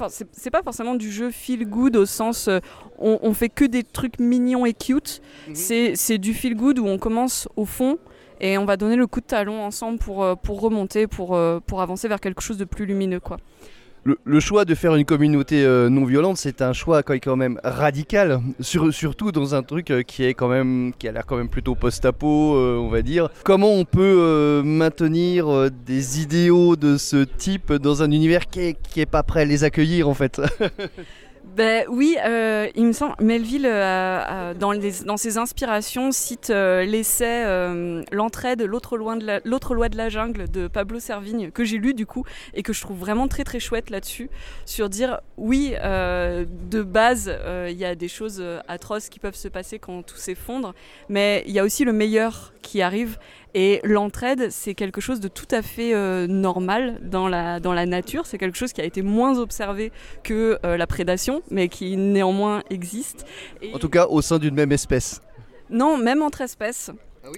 c'est pas forcément du jeu feel good au sens euh, on, fait que des trucs mignons et cute. Mhm. C'est du feel good où on commence au fond et on va donner le coup de talon ensemble pour, euh, pour remonter, pour, euh, pour avancer vers quelque chose de plus lumineux. quoi le, choix de faire une communauté euh, non violente, c'est un choix quand même radical, surtout dans un truc qui est quand même qui a l'air quand même plutôt post-apo, on va dire. Comment on peut maintenir des idéaux de ce type dans un univers qui est, qui est pas prêt à les accueillir en fait? Ben oui, euh, il me semble, Melville, euh, dans, dans, ses inspirations, cite euh, l'essai L'entraide, l'autre loi de la jungle de Pablo Servigne, que j'ai lu du coup, et que je trouve vraiment très très chouette là-dessus, sur dire oui, de base, il y a des choses atroces qui peuvent se passer quand tout s'effondre, mais il y a aussi le meilleur qui arrive. Et l'entraide, c'est quelque chose de tout à fait euh, normal dans la, dans la nature. C'est quelque chose qui a été moins observé que euh, la prédation, mais qui néanmoins existe. En tout cas, au sein d'une même espèce. Non, même entre espèces.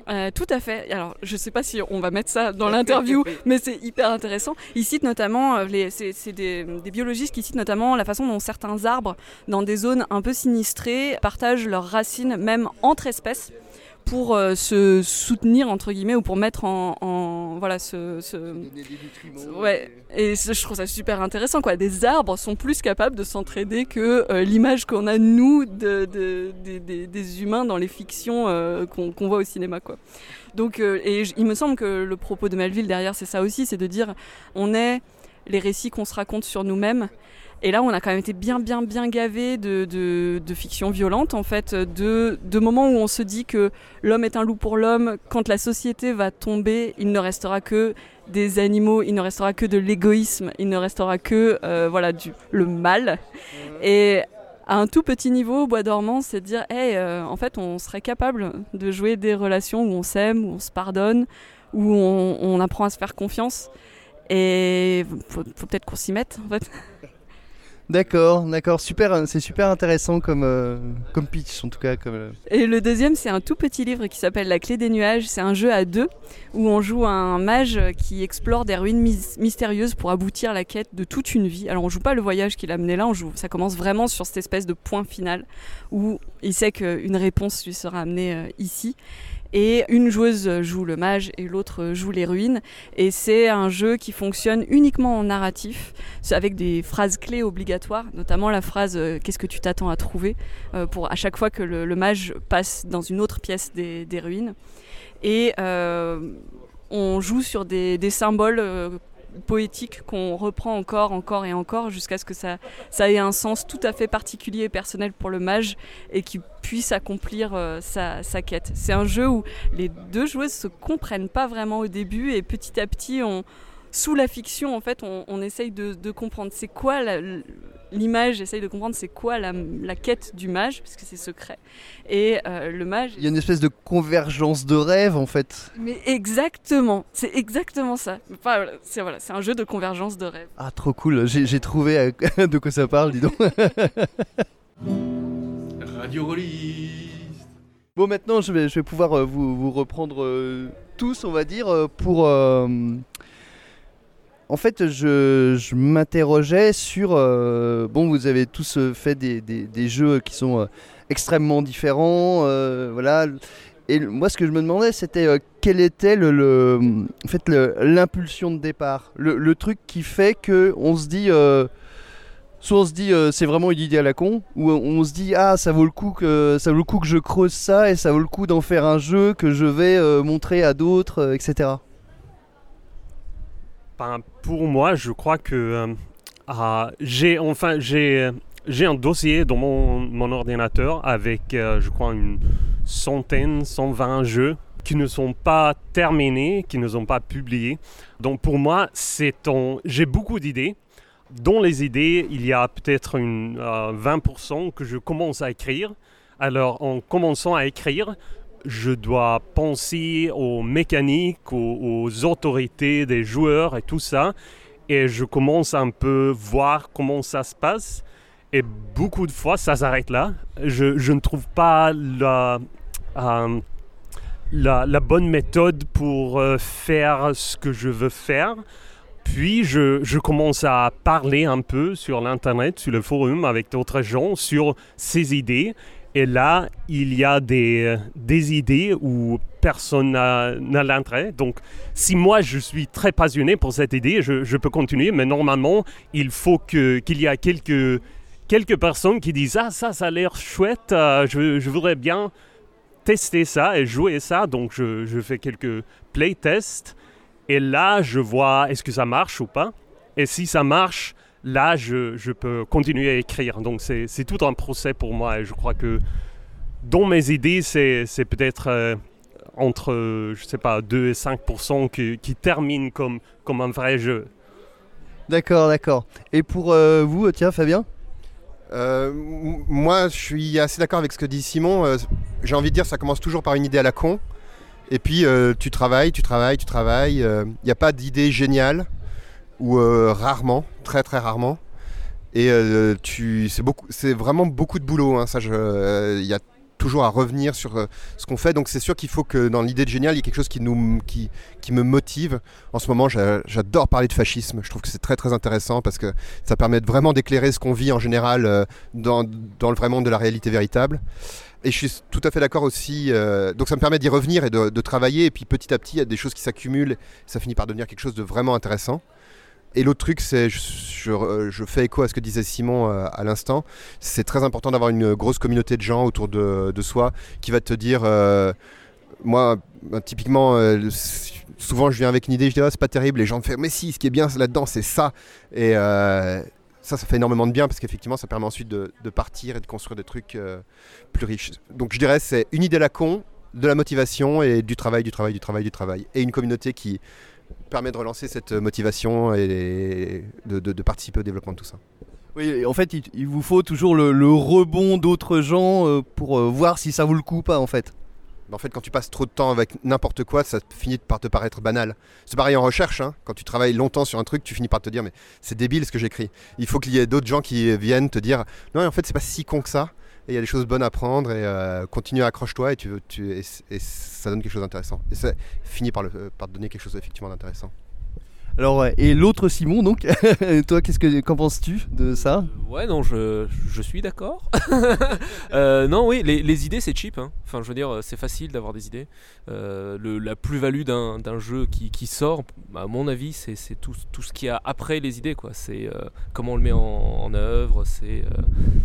Ah euh, tout à fait. Alors, je ne sais pas si on va mettre ça dans l'interview, mais c'est hyper intéressant. Il cite notamment, c'est des, des, biologistes qui citent notamment la façon dont certains arbres, dans des zones un peu sinistrées, partagent leurs racines même entre espèces pour euh, se soutenir entre guillemets ou pour mettre en, voilà ce, ouais. et je trouve ça super intéressant quoi. Des arbres sont plus capables de s'entraider que euh, l'image qu'on a nous de, des humains dans les fictions euh, qu'on voit au cinéma quoi. Donc et il me semble que le propos de Melville derrière c'est ça aussi c'est de dire on est les récits qu'on se raconte sur nous-mêmes et là, on a quand même été bien, bien, bien gavé de, de, fiction violente, en fait, de, de moments où on se dit que l'homme est un loup pour l'homme. Quand la société va tomber, il ne restera que des animaux, il ne restera que de l'égoïsme, il ne restera que euh, voilà du, le mal. Et à un tout petit niveau, Bois dormant, c'est de dire, hey, euh, en fait, on serait capable de jouer des relations où on s'aime, où on se pardonne, où on, on apprend à se faire confiance. Et faut, faut peut-être qu'on s'y mette, en fait. D'accord, d'accord, super, c'est super intéressant comme, euh, comme pitch en tout cas. Euh. Et le deuxième, c'est un tout petit livre qui s'appelle La clé des nuages. C'est un jeu à deux où on joue un mage qui explore des ruines mystérieuses pour aboutir à la quête de toute une vie. Alors on joue pas le voyage qu'il a mené là, on joue, ça commence vraiment sur cette espèce de point final où il sait qu'une réponse lui sera amenée euh, ici et une joueuse joue le mage et l'autre joue les ruines. Et c'est un jeu qui fonctionne uniquement en narratif, avec des phrases clés obligatoires, notamment la phrase euh, Qu'est-ce que tu t'attends à trouver euh, pour à chaque fois que le, mage passe dans une autre pièce des, ruines. Et euh, on joue sur des, des symboles poétique qu'on reprend encore, encore et encore jusqu'à ce que ça, ait un sens tout à fait particulier et personnel pour le mage et qu'il puisse accomplir euh, sa, quête. C'est un jeu où les deux joueuses se comprennent pas vraiment au début et petit à petit sous la fiction, en fait, on, essaye de, comprendre c'est quoi l'image, essaye de comprendre c'est quoi la, quête du mage, parce que c'est secret. Et euh, le mage. Il y a une espèce de convergence de rêve, en fait. Mais exactement, c'est exactement ça. Enfin, c'est voilà, un jeu de convergence de rêve. Ah, trop cool, j'ai trouvé euh, de quoi ça parle, dis donc. Radio Rollis. Bon, maintenant, je vais, je vais pouvoir euh, vous, vous, reprendre tous, on va dire, pour en fait, je, m'interrogeais sur. Euh, bon, vous avez tous euh, fait des, jeux qui sont euh, extrêmement différents. voilà. Et moi, ce que je me demandais, c'était quelle était le, en fait, l'impulsion de départ? Le, truc qui fait que on se dit. soit on se dit c'est vraiment une idée à la con, ou on se dit ah ça vaut le coup que ça vaut le coup que je creuse ça et ça vaut le coup d'en faire un jeu que je vais montrer à d'autres, etc pour moi, je crois que euh, ah, j'ai enfin j'ai j'ai un dossier dans mon, mon ordinateur avec, euh, je crois, une centaine, 120 jeux qui ne sont pas terminés, qui ne sont pas publiés. Donc pour moi, c'est j'ai beaucoup d'idées. Dans les idées, il y a peut-être une 20% euh, que je commence à écrire. Alors en commençant à écrire, je dois penser aux mécaniques, aux, autorités des joueurs et tout ça. Et je commence un peu voir comment ça se passe. Et beaucoup de fois, ça s'arrête là. Je, ne trouve pas la, euh, la, bonne méthode pour euh, faire ce que je veux faire. Puis je, commence à parler un peu sur l'Internet, sur le forum avec d'autres gens sur ces idées. Et là, il y a des, des idées où personne n'a l'intérêt. Donc, si moi je suis très passionné pour cette idée, je, peux continuer. Mais normalement, il faut qu'il y ait quelques, quelques personnes qui disent Ah, ça, ça a l'air chouette, euh, je, je, voudrais bien tester ça et jouer ça. Donc, je, je fais quelques playtests. Et là, je vois est-ce que ça marche ou pas? Et si ça marche, là, je, peux continuer à écrire. Donc, c'est tout un procès pour moi. Et je crois que dans mes idées, c'est peut-être euh, entre, je sais pas, 2 et 5 qui, qui terminent comme, comme un vrai jeu. D'accord, d'accord. Et pour euh, vous, tiens, Fabien? Euh, moi, je suis assez d'accord avec ce que dit Simon. J'ai envie de dire, ça commence toujours par une idée à la con. Et puis, tu travailles, tu travailles, tu travailles. Il n'y a pas d'idée géniale ou euh, rarement, très très rarement. Et euh, tu, c'est vraiment beaucoup de boulot. Hein, euh, il y a toujours à revenir sur ce qu'on fait. Donc c'est sûr qu'il faut que dans l'idée de génial, il y ait quelque chose qui, nous, qui, qui me motive. En ce moment, j'adore parler de fascisme. Je trouve que c'est très très intéressant parce que ça permet vraiment d'éclairer ce qu'on vit en général dans, le vrai monde de la réalité véritable. Et je suis tout à fait d'accord aussi. donc ça me permet d'y revenir et de, travailler. Et puis petit à petit, il y a des choses qui s'accumulent. Ça finit par devenir quelque chose de vraiment intéressant. Et l'autre truc, c'est, je, je, fais écho à ce que disait Simon euh, à l'instant, c'est très important d'avoir une grosse communauté de gens autour de, soi qui va te dire, euh, moi, bah, typiquement, euh, souvent je viens avec une idée, je dis, ah, c'est pas terrible, les gens me font, mais si, ce qui est bien là-dedans, c'est ça. Et ça, ça fait énormément de bien parce qu'effectivement, ça permet ensuite de, de, partir et de construire des trucs plus riches. Donc je dirais, c'est une idée à la con, de la motivation et du travail, du travail, du travail, du travail. Et une communauté qui permet de relancer cette motivation et de, participer au développement de tout ça. Oui, en fait, il, vous faut toujours le, rebond d'autres gens euh, pour euh, voir si ça vaut le coup ou pas, en fait. En fait, quand tu passes trop de temps avec n'importe quoi, ça finit par te paraître banal. C'est pareil en recherche, hein. quand tu travailles longtemps sur un truc, tu finis par te dire mais c'est débile ce que j'écris. Il faut qu'il y ait d'autres gens qui viennent te dire non, en fait, c'est pas si con que ça. Et il y a des choses bonnes à prendre et euh, continue, accroche-toi et, tu, tu, et, ça donne quelque chose d'intéressant. Et ça finit par, le, par te donner quelque chose effectivement d'intéressant. Alors, et l'autre Simon, donc, toi, qu'est-ce que qu'en penses-tu de ça? Ouais, non, je, je suis d'accord. euh, non, oui, les, les idées, c'est cheap. Hein. Enfin, je veux dire, c'est facile d'avoir des idées. Euh, la plus-value d'un, d'un jeu qui, qui sort, à mon avis, c'est, c'est tout, tout, ce qu'il y a après les idées. Quoi. C'est euh, comment on le met en, œuvre, c'est, euh,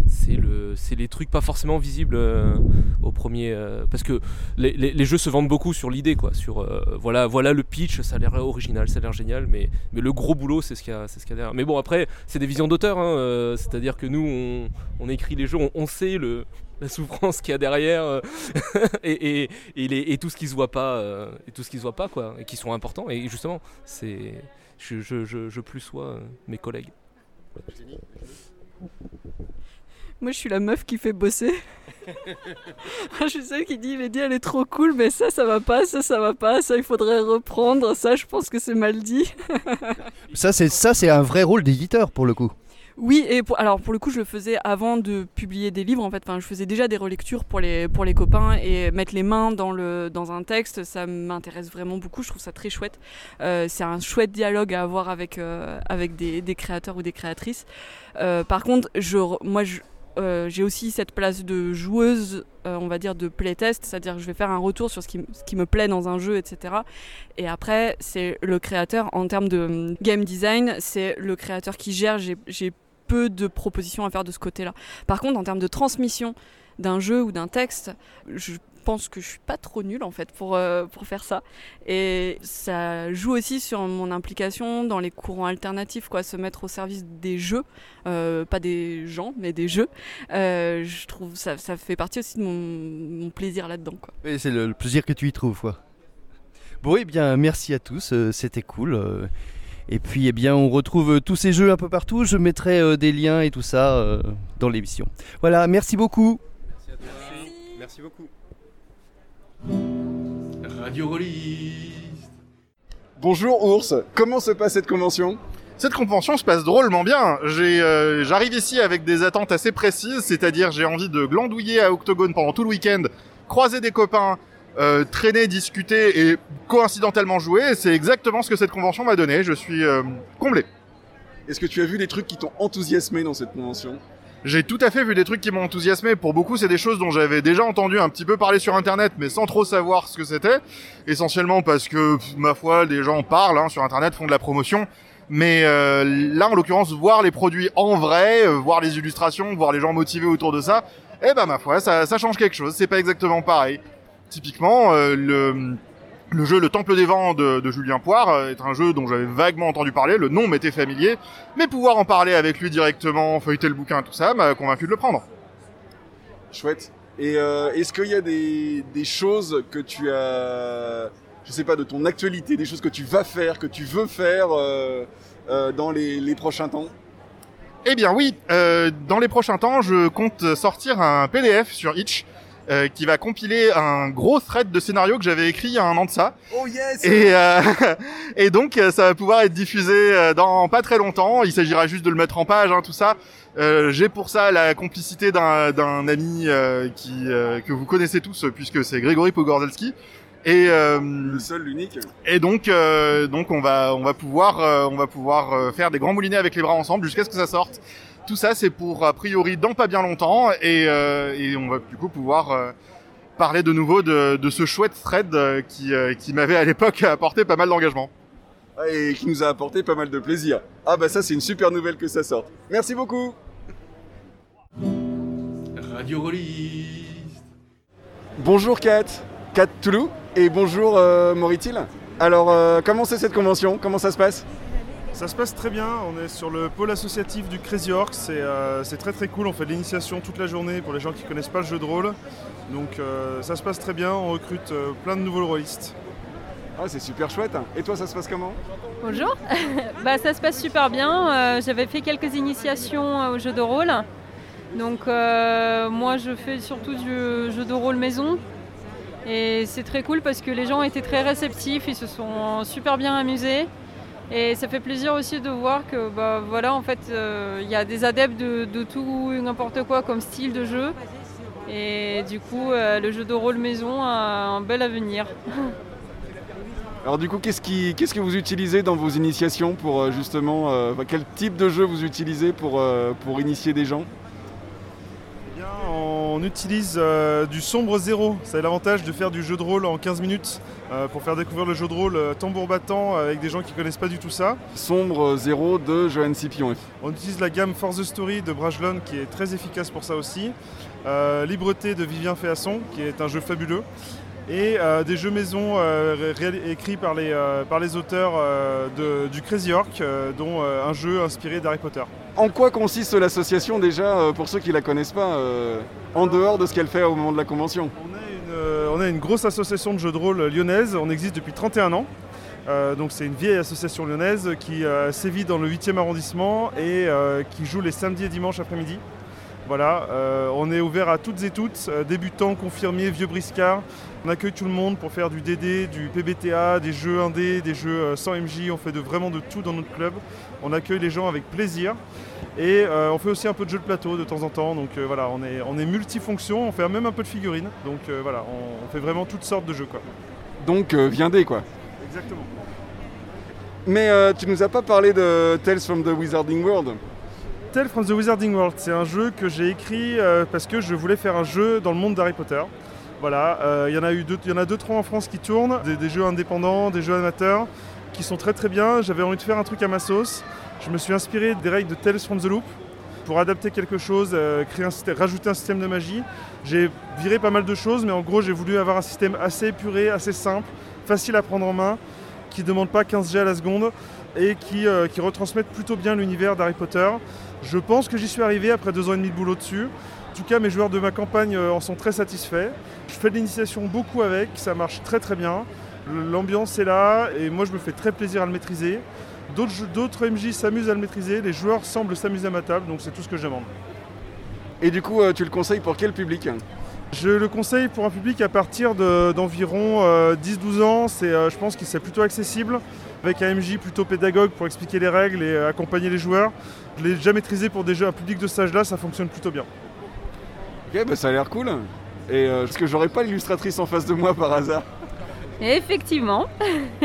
c'est, le, c'est les trucs pas forcément visibles euh, au premier. parce que les, les, les, jeux se vendent beaucoup sur l'idée. Quoi, sur, voilà, voilà le pitch, ça a l'air original, ça a l'air génial, mais mais, le gros boulot, c'est ce qu'il y a, ce y a derrière. Mais bon, après, c'est des visions d'auteur, hein, euh, c'est-à-dire que nous, on, écrit les jeux, on, sait la souffrance qu'il y a derrière euh, et, tout ce qui se voit pas, euh, tout ce se voit pas, quoi, et qui sont importants. Et justement, je, je, je plus sois mes collègues. Moi, je suis la meuf qui fait bosser. je suis celle qui dit Lady, elle est trop cool, mais ça, ça va pas, ça, ça va pas, ça, il faudrait reprendre. Ça, je pense que c'est mal dit. ça, c'est ça, c'est un vrai rôle d'éditeur pour le coup. Oui, et pour, alors pour le coup, je le faisais avant de publier des livres. En fait, enfin, je faisais déjà des relectures pour les pour les copains et mettre les mains dans le dans un texte, ça m'intéresse vraiment beaucoup. Je trouve ça très chouette. Euh, c'est un chouette dialogue à avoir avec euh, avec des, des, créateurs ou des créatrices. Euh, par contre, je moi je euh, j'ai aussi cette place de joueuse, euh, on va dire, de playtest, c'est-à-dire que je vais faire un retour sur ce qui, ce qui, me plaît dans un jeu, etc. Et après, c'est le créateur, en termes de um, game design, c'est le créateur qui gère, j'ai peu de propositions à faire de ce côté-là. Par contre, en termes de transmission d'un jeu ou d'un texte, je pense que je suis pas trop nulle en fait pour, euh, pour faire ça. Et ça joue aussi sur mon implication dans les courants alternatifs, quoi, se mettre au service des jeux, euh, pas des gens, mais des jeux. Euh, je trouve ça, ça fait partie aussi de mon, mon plaisir là-dedans. Et c'est le, le, plaisir que tu y trouves, quoi. Bon, et eh bien, merci à tous, euh, c'était cool. Et puis, eh bien, on retrouve tous ces jeux un peu partout. Je mettrai euh, des liens et tout ça euh, dans l'émission. Voilà, merci beaucoup. Merci à toi. Merci, merci beaucoup. Radio Release. Bonjour Ours, comment se passe cette convention? Cette convention se passe drôlement bien. Euh, J'arrive ici avec des attentes assez précises, c'est-à-dire j'ai envie de glandouiller à Octogone pendant tout le week-end, croiser des copains, euh, traîner, discuter et coïncidentellement jouer. C'est exactement ce que cette convention m'a donné. Je suis euh, comblé. Est-ce que tu as vu des trucs qui t'ont enthousiasmé dans cette convention? J'ai tout à fait vu des trucs qui m'ont enthousiasmé. Pour beaucoup, c'est des choses dont j'avais déjà entendu un petit peu parler sur Internet, mais sans trop savoir ce que c'était. Essentiellement parce que, ma foi, des gens parlent hein, sur Internet, font de la promotion. Mais euh, là, en l'occurrence, voir les produits en vrai, euh, voir les illustrations, voir les gens motivés autour de ça, eh ben ma foi, ça, ça change quelque chose. C'est pas exactement pareil. Typiquement, euh, le le jeu Le Temple des Vents de, de Julien Poire est un jeu dont j'avais vaguement entendu parler, le nom m'était familier, mais pouvoir en parler avec lui directement, feuilleter le bouquin, tout ça, m'a convaincu de le prendre. Chouette. Et euh, est-ce qu'il y a des, des choses que tu as, je sais pas, de ton actualité, des choses que tu vas faire, que tu veux faire euh, euh, dans les, les, prochains temps? Eh bien oui, euh, dans les prochains temps, je compte sortir un PDF sur Itch euh, qui va compiler un gros thread de scénario que j'avais écrit il y a un an de ça. Oh yes Et, euh, et donc ça va pouvoir être diffusé dans pas très longtemps. Il s'agira juste de le mettre en page, hein, tout ça. Euh, J'ai pour ça la complicité d'un ami euh, qui que vous connaissez tous puisque c'est Grégory Pogorzelski. Et euh, le seul, l'unique. Et donc, euh, donc on va, on va pouvoir, euh, on va pouvoir faire des grands moulinets avec les bras ensemble jusqu'à ce que ça sorte. Tout ça, c'est pour a priori dans pas bien longtemps, et, et on va du coup pouvoir parler de nouveau de, de ce chouette thread qui, qui m'avait à l'époque apporté pas mal d'engagement. Et qui nous a apporté pas mal de plaisir. Ah bah ça, c'est une super nouvelle que ça sorte. Merci beaucoup. Radio Release. Bonjour Kat. Kat Toulou et bonjour euh, Mauritil. Alors euh, comment c'est cette convention? Comment ça se passe? Ça se passe très bien, on est sur le pôle associatif du Crazy Orcs, c'est euh, très très cool, on fait de l'initiation toute la journée pour les gens qui ne connaissent pas le jeu de rôle. Donc euh, ça se passe très bien, on recrute euh, plein de nouveaux rôlistes. Ah, c'est super chouette. Et toi, ça se passe comment? Bonjour. bah, ça se passe super bien. Euh, J'avais fait quelques initiations au jeu de rôle. Donc, euh, moi, je fais surtout du jeu de rôle maison. Et c'est très cool parce que les gens étaient très réceptifs, ils se sont super bien amusés. Et ça fait plaisir aussi de voir que bah, voilà, en fait, euh, il y a des adeptes de, tout n'importe quoi comme style de jeu. Et du coup, euh, le jeu de rôle maison a un bel avenir. Alors du coup, qu'est-ce, qui, qu'est-ce que vous utilisez dans vos initiations pour euh, justement... enfin, quel type de jeu vous utilisez pour, pour initier des gens? On utilise euh, du sombre zéro. Ça a l'avantage de faire du jeu de rôle en 15 minutes euh, pour faire découvrir le jeu de rôle euh, tambour battant avec des gens qui connaissent pas du tout ça. Sombre zéro de Johan Scipion. On utilise la gamme For the Story de Brajlon qui est très efficace pour ça aussi. Libreté de Vivien Féasson qui est un jeu fabuleux. Et euh, des jeux maison euh, écrits par les, euh, par les auteurs de- du Crazy Orc, dont un jeu inspiré d'Harry Potter. En quoi consiste l'association déjà, pour ceux qui la connaissent pas, en dehors de ce qu'elle fait au moment de la convention? Une, on a une grosse association de jeux de rôle lyonnaise, on existe depuis 31 ans. Euh, donc c'est une vieille association lyonnaise qui euh, sévit dans le 8e arrondissement et euh, qui joue les samedis et dimanches après-midi. Voilà, euh, on est ouvert à toutes et toutes, euh, débutants, confirmés, vieux briscards. On accueille tout le monde pour faire du DD, du PBTA, des jeux indés, des jeux euh, sans MJ. On fait de, vraiment de tout dans notre club. On accueille les gens avec plaisir. Et euh, on fait aussi un peu de jeux de plateau de temps en temps. Donc euh, voilà, on est, on est multifonction, on fait même un peu de figurines. Donc voilà, on, on fait vraiment toutes sortes de jeux. Quoi. Donc viendez quoi. Exactement. Mais tu nous as pas parlé de Tales from the Wizarding World? Tales from the Wizarding World, c'est un jeu que j'ai écrit euh, parce que je voulais faire un jeu dans le monde d'Harry Potter. Voilà, euh, il y en a eu deux, il y en trois en France qui tournent, des, jeux indépendants, des jeux amateurs, qui sont très très bien. J'avais envie de faire un truc à ma sauce. Je me suis inspiré des règles de Tales from the Loop pour adapter quelque chose, euh, créer un système, rajouter un système de magie. J'ai viré pas mal de choses, mais en gros j'ai voulu avoir un système assez épuré, assez simple, facile à prendre en main, qui ne demande pas 15 G à la seconde et qui, euh, qui retransmettent plutôt bien l'univers d'Harry Potter. Je pense que j'y suis arrivé après deux ans et demi de boulot dessus. En tout cas, mes joueurs de ma campagne euh, en sont très satisfaits. Je fais de l'initiation beaucoup avec, ça marche très très bien. L'ambiance est là et moi je me fais très plaisir à le maîtriser. D'autres MJ s'amusent à le maîtriser, les joueurs semblent s'amuser à ma table, donc c'est tout ce que je demande. Et du coup, euh, tu le conseilles pour quel public? Je le conseille pour un public à partir de- d'environ euh, 10-12 ans. Euh, je pense que c'est plutôt accessible, avec un MJ plutôt pédagogue pour expliquer les règles et euh, accompagner les joueurs. Je l'ai déjà maîtrisé pour des jeux, un public de ce âge-là, ça fonctionne plutôt bien. Ok, bah ça a l'air cool. Et euh, parce que j'aurais pas l'illustratrice en face de moi par hasard. Effectivement.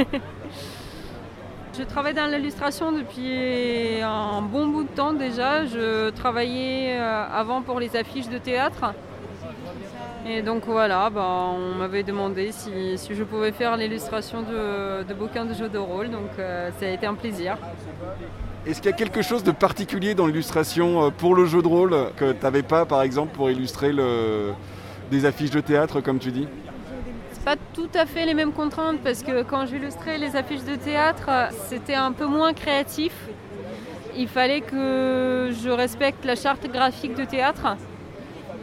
je travaille dans l'illustration depuis un bon bout de temps déjà. Je travaillais euh, avant pour les affiches de théâtre. Et donc voilà, bah, on m'avait demandé si, si je pouvais faire l'illustration de, de bouquins de jeux de rôle. Donc euh, ça a été un plaisir. Est-ce qu'il y a quelque chose de particulier dans l'illustration euh, pour le jeu de rôle que t'avais pas, par exemple, pour illustrer le... des affiches de théâtre, comme tu dis? Pas tout à fait les mêmes contraintes parce que quand j'illustrais les affiches de théâtre, c'était un peu moins créatif. Il fallait que je respecte la charte graphique de théâtre.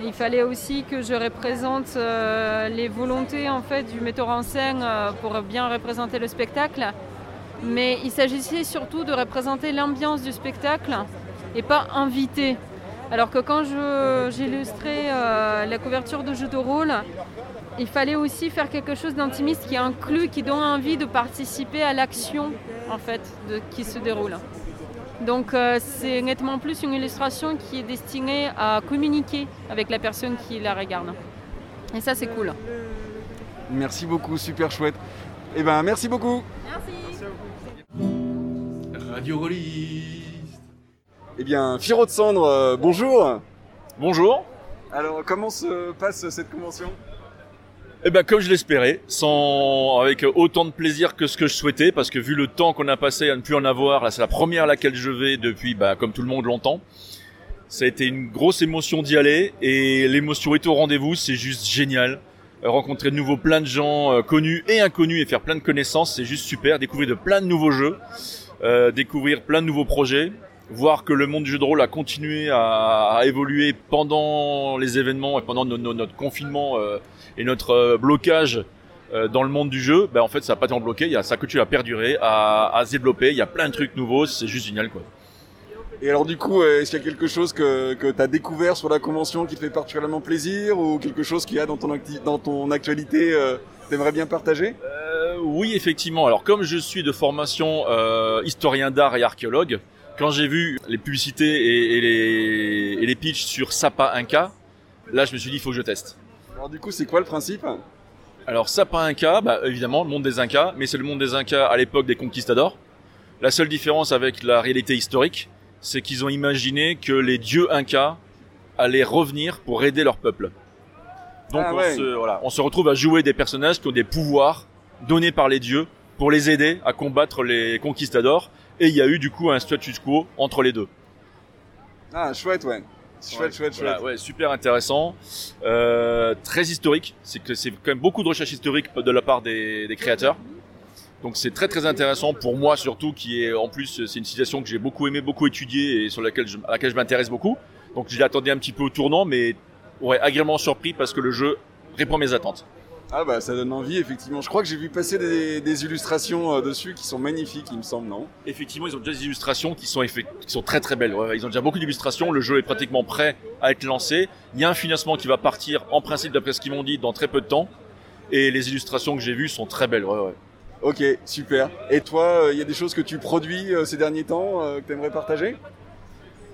Il fallait aussi que je représente euh, les volontés en fait du metteur en scène euh, pour bien représenter le spectacle. Mais il s'agissait surtout de représenter l'ambiance du spectacle et pas inviter. Alors que quand j'illustrais euh, la couverture de jeux de rôle, il fallait aussi faire quelque chose d'intimiste qui inclut, qui donne envie de participer à l'action en fait qui se déroule. Donc euh, c'est nettement plus une illustration qui est destinée à communiquer avec la personne qui la regarde. Et ça c'est cool. Merci beaucoup, super chouette. Eh ben, merci beaucoup. Radio Rolliste. Eh bien, Firo de Cendre, euh, bonjour. Bonjour. Alors, comment se passe cette convention? Eh ben, comme je l'espérais, sans avec autant de plaisir que ce que je souhaitais, parce que vu le temps qu'on a passé à ne plus en avoir, là, c'est la première à laquelle je vais depuis, bah, comme tout le monde longtemps. Ça a été une grosse émotion d'y aller, et l'émotion est au rendez-vous, c'est juste génial. Rencontrer de nouveau plein de gens euh, connus et inconnus et faire plein de connaissances, c'est juste super. Découvrir de plein de nouveaux jeux, euh, découvrir plein de nouveaux projets, voir que le monde du jeu de rôle a continué à, à évoluer pendant les événements et pendant no- no- notre confinement euh, et notre euh, blocage euh, dans le monde du jeu, ben en fait ça n'a pas été bloqué, il y a ça que tu as perduré, à, à se développer, il y a plein de trucs nouveaux, c'est juste génial quoi. Et alors du coup, euh, est-ce qu'il y a quelque chose que, que tu as découvert sur la convention qui te fait particulièrement plaisir ou quelque chose qu'il y a dans ton, acti- dans ton actualité euh, t'aimerais bien partager? Euh, oui, effectivement. Alors, comme je suis de formation euh, historien d'art et archéologue, quand j'ai vu les publicités et, et les, et les pitchs sur Sapa Inca, là, je me suis dit, il faut que je teste. Alors du coup, c'est quoi le principe? Alors, Sapa Inca, bah, évidemment, le monde des Incas, mais c'est le monde des Incas à l'époque des conquistadors. La seule différence avec la réalité historique, c'est qu'ils ont imaginé que les dieux Incas allaient revenir pour aider leur peuple. Donc Ah on, ouais. se, voilà, on se retrouve à jouer des personnages qui ont des pouvoirs donnés par les dieux pour les aider à combattre les conquistadors. Et il y a eu du coup un status quo entre les deux. Ah, chouette, ouais. Chouette, chouette, Voilà, chouette. ouais, super intéressant, Euh, très historique. C'est que c'est quand même beaucoup de recherche historique de la part des, des créateurs. Donc c'est très très intéressant pour moi surtout, qui est en plus c'est une situation que j'ai beaucoup aimé, beaucoup étudié et sur laquelle je, à laquelle je m'intéresse beaucoup. Donc je l'attendais un petit peu au tournant, mais ouais agréablement surpris parce que le jeu répond à mes attentes. Ah bah ça donne envie, effectivement. Je crois que j'ai vu passer des, des illustrations euh, dessus qui sont magnifiques, il me semble, non? Effectivement, ils ont déjà des illustrations qui sont, effect- qui sont très très belles. Ouais, ils ont déjà beaucoup d'illustrations. Le jeu est pratiquement prêt à être lancé. Il y a un financement qui va partir, en principe, d'après ce qu'ils m'ont dit, dans très peu de temps. Et les illustrations que j'ai vues sont très belles. Ouais, ouais. Ok, super. Et toi, il y a des choses que tu produis euh, ces derniers temps euh, que tu aimerais partager?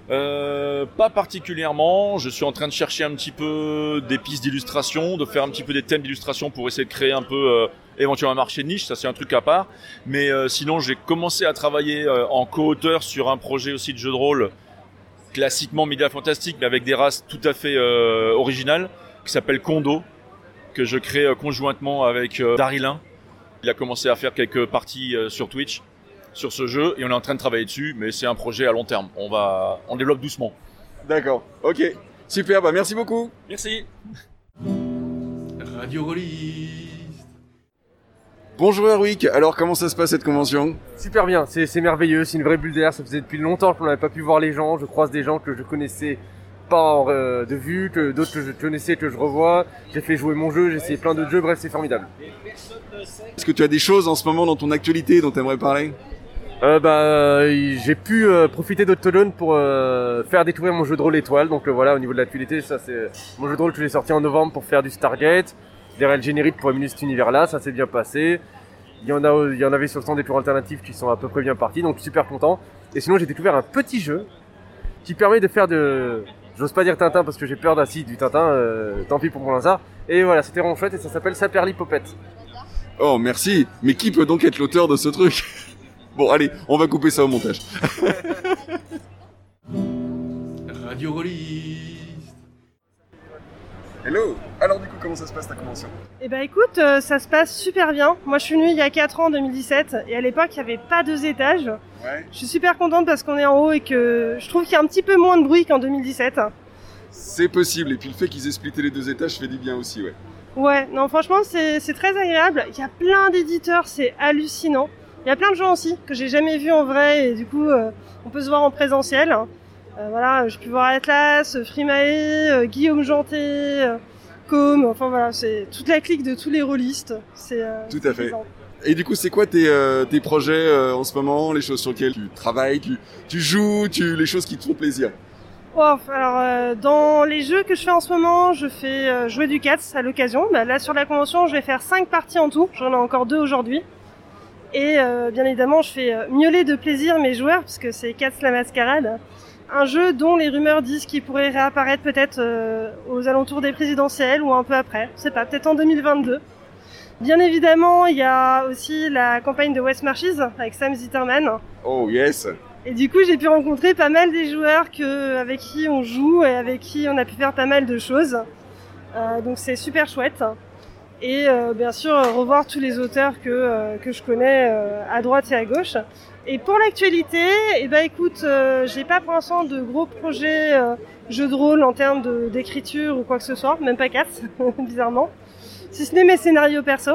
Euh, pas particulièrement. Je suis en train de chercher un petit peu des pistes d'illustration, de faire un petit peu des thèmes d'illustration pour essayer de créer un peu euh, éventuellement un marché de niche. Ça c'est un truc à part. Mais euh, sinon, j'ai commencé à travailler euh, en co-auteur sur un projet aussi de jeu de rôle classiquement média fantastique, mais avec des races tout à fait euh, originales, qui s'appelle Kondo, que je crée euh, conjointement avec Darilin. Il a commencé à faire quelques parties sur Twitch sur ce jeu et on est en train de travailler dessus, mais c'est un projet à long terme. On va, on développe doucement. D'accord, ok. Super, bah merci beaucoup. Merci. Radio Rollis. Bonjour Erwick, alors comment ça se passe cette convention? Super bien, c'est c'est merveilleux, c'est une vraie bulle d'air, ça faisait depuis longtemps qu'on n'avait pas pu voir les gens, je croise des gens que je connaissais pas en, euh, de vue, que d'autres que je connaissais que je revois, j'ai fait jouer mon jeu, j'ai essayé plein d'autres jeux, bref c'est formidable. Est-ce que tu as des choses en ce moment dans ton actualité dont tu aimerais parler? Euh, bah, j'ai pu euh, profiter d'Octodone pour euh, faire découvrir mon jeu de rôle étoile. Donc euh, voilà, au niveau de l'actualité, ça c'est mon jeu de rôle que j'ai sorti en novembre pour faire du Stargate, des règles génériques pour émuler cet univers-là, ça s'est bien passé. Il y en a, il y en avait sur le stand des tours alternatifs qui sont à peu près bien partis, donc super content. Et sinon, j'ai découvert un petit jeu qui permet de faire de, j'ose pas dire Tintin parce que j'ai peur site du Tintin, euh, tant pis pour mon hasard. Et voilà, c'était vraiment chouette et ça s'appelle Saperlipopette. Oh merci, mais qui peut donc être l'auteur de ce truc? Bon allez, on va couper ça au montage. Radio Rollis. Hello Alors du coup, comment ça se passe ta convention? Eh ben écoute, euh, ça se passe super bien. Moi je suis venue il y a 4 ans, en 2017, et à l'époque il n'y avait pas deux étages. Ouais. Je suis super contente parce qu'on est en haut et que je trouve qu'il y a un petit peu moins de bruit qu'en 2017. C'est possible, et puis le fait qu'ils aient splitté les deux étages fait du bien aussi, ouais. Ouais, non franchement c'est c'est très agréable. Il y a plein d'éditeurs, c'est hallucinant. Il y a plein de gens aussi que j'ai jamais vus en vrai et du coup euh, on peut se voir en présentiel. Euh, voilà, j'ai pu voir Atlas, Frimae, euh, Guillaume Janté, Com, enfin voilà, c'est toute la clique de tous les rôlistes. C'est Tout à fait. Et du coup, c'est quoi tes, euh, tes projets euh, en ce moment, les choses sur lesquelles tu travailles, tu, tu joues, tu, les choses qui te font plaisir? Oh, alors euh, dans les jeux que je fais en ce moment, je fais jouer du Cats à l'occasion. Bah, là sur la convention, je vais faire 5 parties en tout. J'en ai encore deux aujourd'hui. Et euh, bien évidemment, je fais euh, miauler de plaisir mes joueurs puisque c'est Cats la mascarade. Un jeu dont les rumeurs disent qu'il pourrait réapparaître peut-être euh, aux alentours des présidentielles ou un peu après. Je sais pas, peut-être en 2022. Bien évidemment, il y a aussi la campagne de West Marches avec Sam Zitterman. Oh yes Et du coup, j'ai pu rencontrer pas mal des joueurs que, avec qui on joue et avec qui on a pu faire pas mal de choses. Euh, donc c'est super chouette. Et euh, bien sûr, euh, revoir tous les auteurs que, euh, que je connais euh, à droite et à gauche. Et pour l'actualité, eh ben écoute, euh, j'ai pas pour l'instant de gros projets euh, jeux de rôle en termes d'écriture ou quoi que ce soit, même pas quatre, bizarrement. Si ce n'est mes scénarios perso.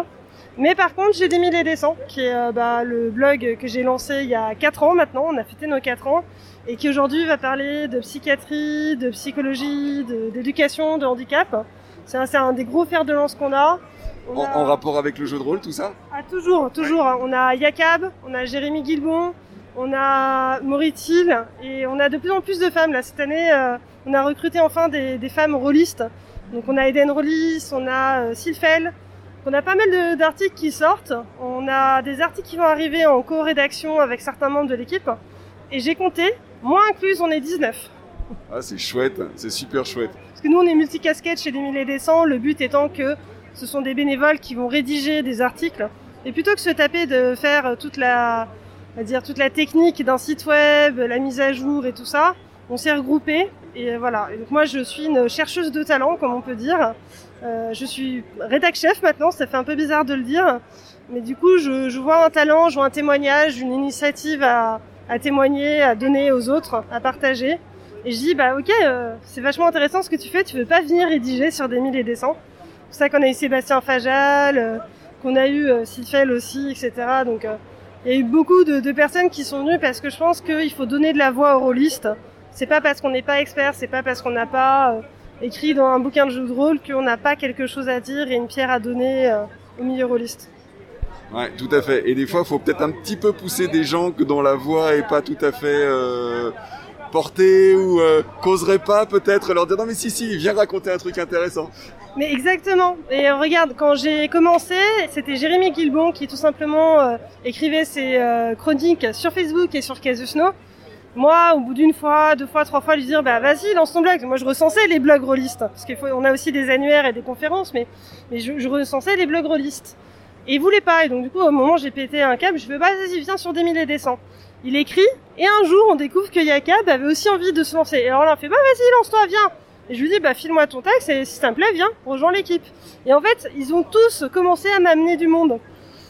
Mais par contre, j'ai des mille et des cents, qui est bah, le blog que j'ai lancé il y a 4 ans maintenant, on a fêté nos 4 ans, et qui aujourd'hui va parler de psychiatrie, de psychologie, d'éducation, de, handicap. C'est un, un des gros fers de lance qu'on a. En, a- en rapport avec le jeu de rôle, tout ça ah, toujours, toujours. hein. On a Yakab, on a Jérémy Guilbon, On a Mauritil et on a de plus en plus de femmes. Là, cette année, euh, on a recruté enfin des, des femmes rôlistes. Donc on a Eden Rollis, on a euh, Sylphel. On a pas mal d'articles qui sortent. On a des articles qui vont arriver en co-rédaction avec certains membres de l'équipe. Et j'ai compté, moi incluse, on est 19. Ah, c'est chouette, c'est super chouette. Parce que nous, on est multicasquette chez 2000 et des cents, le but étant que ce sont des bénévoles qui vont rédiger des articles. Et plutôt que se taper de faire toute la, dire, toute la technique d'un site web, la mise à jour et tout ça, on s'est regroupé. Et voilà. Et donc moi, je suis une chercheuse de talent, comme on peut dire. Euh, je suis rédac chef maintenant, ça fait un peu bizarre de le dire. Mais du coup, je, vois un talent, je vois un témoignage, une initiative à, témoigner, à donner aux autres, à partager. Et je dis, bah ok, euh, c'est vachement intéressant ce que tu fais, tu veux pas venir rédiger sur des mille et des cents. C'est pour ça qu'on a eu Sébastien Fajal, euh, qu'on a eu euh, Sylphel aussi, etc. Donc euh, il y a eu beaucoup de, personnes qui sont venues parce que je pense qu'il faut donner de la voix aux rôlistes. C'est pas parce qu'on n'est pas expert, c'est pas parce qu'on n'a pas écrit dans un bouquin de jeu de rôle qu'on n'a pas quelque chose à dire et une pierre à donner au milieu rôliste. Ouais, tout à fait. Et des fois, il faut peut-être un petit peu pousser des gens que dont la voix est pas tout à fait euh, portée ou euh, qu'oserait pas peut-être leur dire non mais si si, viens raconter un truc intéressant. Mais exactement. Et euh, regarde, quand j'ai commencé, c'était Jérémy Guilbon qui tout simplement euh, écrivait ses chroniques sur Facebook et sur Casusno. Moi, au bout d'une fois, deux fois, trois fois, lui dire bah vas-y, lance ton blog. Moi, je recensais les blogs rôlistes parce qu'il faut, on a aussi des annuaires et des conférences, mais mais je, je recensais les blogs rôlistes. Et il voulait pas. Et donc du coup, au moment où j'ai pété un câble, je fais bah vas-y, viens sur des mille et des cents. Il écrit et un jour, on découvre que Yakab avait aussi envie de se lancer. Et alors là, on fait bah vas-y, lance-toi, viens. Et je lui dis, bah, file-moi ton texte et si ça me plaît, viens, rejoins l'équipe. Et en fait, ils ont tous commencé à m'amener du monde.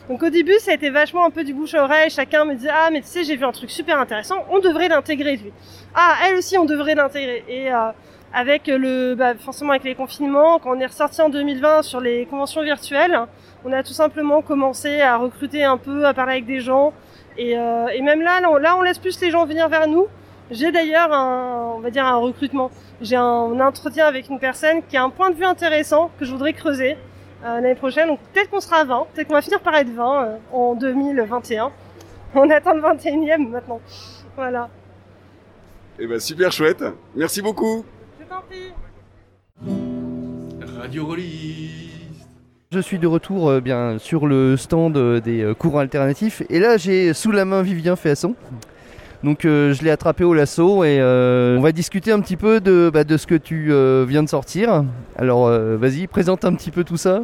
Donc au début, ça a été vachement un peu du bouche à oreille. Chacun me disait, ah, mais tu sais, j'ai vu un truc super intéressant. On devrait l'intégrer, lui. Ah, elle aussi, on devrait l'intégrer. Et euh, avec le, bah, forcément avec les confinements, quand on est ressorti en 2020 sur les conventions virtuelles, on a tout simplement commencé à recruter un peu, à parler avec des gens. Et, euh, et même là, là on, laisse plus les gens venir vers nous. J'ai d'ailleurs un, on va dire un recrutement. J'ai un, entretien avec une personne qui a un point de vue intéressant que je voudrais creuser euh, l'année prochaine. Donc peut-être qu'on sera à 20, peut-être qu'on va finir par être 20 euh, en 2021. On attend le 21e maintenant. Voilà. Et ben super chouette. Merci beaucoup. Radio Rollis. Je suis de retour euh, bien sur le stand euh, des euh, courants alternatifs et là j'ai sous la main Vivien Féasson. Donc euh, je l'ai attrapé au lasso et euh, on va discuter un petit peu de, bah, de ce que tu euh, viens de sortir. Alors euh, vas-y, présente un petit peu tout ça.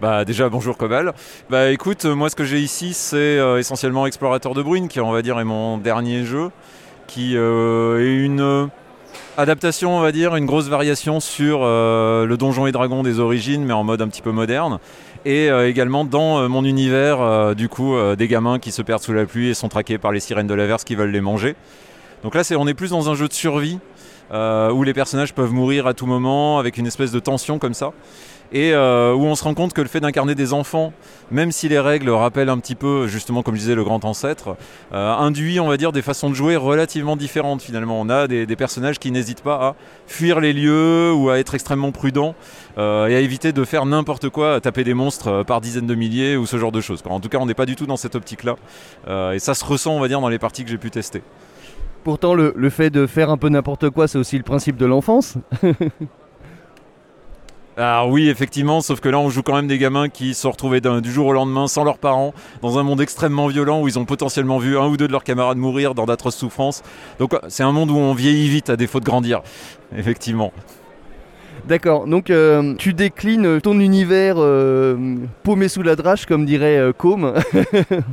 Bah déjà bonjour Cobal. Bah écoute, moi ce que j'ai ici c'est euh, essentiellement Explorateur de Bruine qui on va dire est mon dernier jeu qui euh, est une euh, adaptation on va dire, une grosse variation sur euh, le Donjon et Dragon des origines mais en mode un petit peu moderne et euh, également dans euh, mon univers du coup des gamins qui se perdent sous la pluie et sont traqués par les sirènes de l'averse qui veulent les manger. Donc là on est plus dans un jeu de survie où les personnages peuvent mourir à tout moment avec une espèce de tension comme ça et euh, où on se rend compte que le fait d'incarner des enfants, même si les règles rappellent un petit peu, justement comme je disais, le grand ancêtre, euh, induit, on va dire, des façons de jouer relativement différentes finalement. On a des, personnages qui n'hésitent pas à fuir les lieux ou à être extrêmement prudents euh, et à éviter de faire n'importe quoi, à taper des monstres par dizaines de milliers ou ce genre de choses. En tout cas, on n'est pas du tout dans cette optique-là. Et ça se ressent, on va dire, dans les parties que j'ai pu tester. Pourtant le fait de faire un peu n'importe quoi c'est aussi le principe de l'enfance. Alors oui, effectivement, sauf que là, on joue quand même des gamins qui se sont retrouvés du jour au lendemain sans leurs parents, dans un monde extrêmement violent où ils ont potentiellement vu un ou deux de leurs camarades mourir dans d'atroces souffrances. Donc c'est un monde où on vieillit vite à défaut de grandir, effectivement. D'accord, donc euh, tu déclines ton univers euh, paumé sous la drache, comme dirait euh, Com,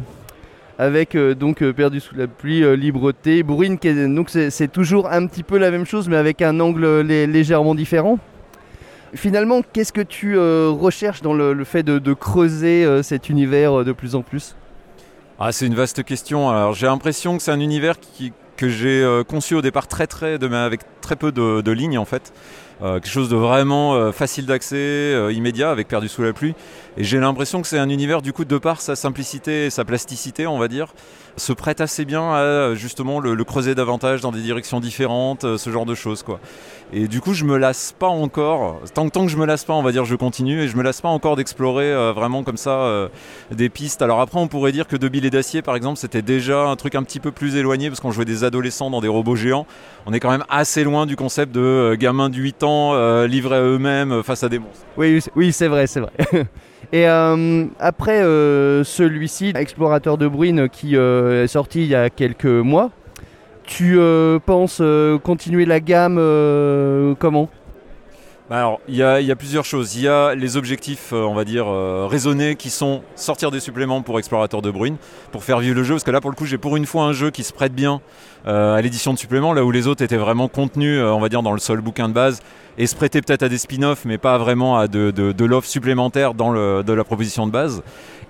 avec euh, donc euh, perdu sous la pluie, euh, libreté, bourrine, donc c'est toujours un petit peu la même chose, mais avec un angle euh, lé- légèrement différent? Finalement, qu'est-ce que tu euh, recherches dans le, fait de, creuser euh, cet univers euh, de plus en plus? Ah, c'est une vaste question. Alors j'ai l'impression que c'est un univers que j'ai conçu au départ très très de, avec très peu de, lignes en fait. Quelque chose de vraiment facile d'accès, immédiat avec Perdu sous la pluie. Et j'ai l'impression que c'est un univers, du coup, de par sa simplicité et sa plasticité, on va dire, se prête assez bien à justement le, creuser davantage dans des directions différentes, euh, ce genre de choses, quoi. Et du coup, je me lasse pas encore. Tant, tant que je me lasse pas, on va dire, je continue. Et je me lasse pas encore d'explorer euh, vraiment comme ça euh, des pistes. Alors après, on pourrait dire que De Bill et d'Acier, par exemple, c'était déjà un truc un petit peu plus éloigné parce qu'on jouait des adolescents dans des robots géants. On est quand même assez loin du concept de euh, gamins de 8 ans livrés à eux-mêmes face à des monstres. Oui, oui c'est vrai, c'est vrai. Et euh, après euh, celui-ci, Explorateur de Bruine, qui euh, est sorti il y a quelques mois, tu penses continuer la gamme comment? Alors, il y, a- y a plusieurs choses. Il y a les objectifs, euh, on va dire, euh, raisonnés qui sont sortir des suppléments pour Explorateur de Bruine, pour faire vivre le jeu. Parce que là, pour le coup, j'ai pour une fois un jeu qui se prête bien euh, à l'édition de suppléments, là où les autres étaient vraiment contenus, on va dire, dans le seul bouquin de base, et se prêtaient peut-être à des spin-offs, mais pas vraiment à de, de, de l'offre supplémentaire dans le, de la proposition de base.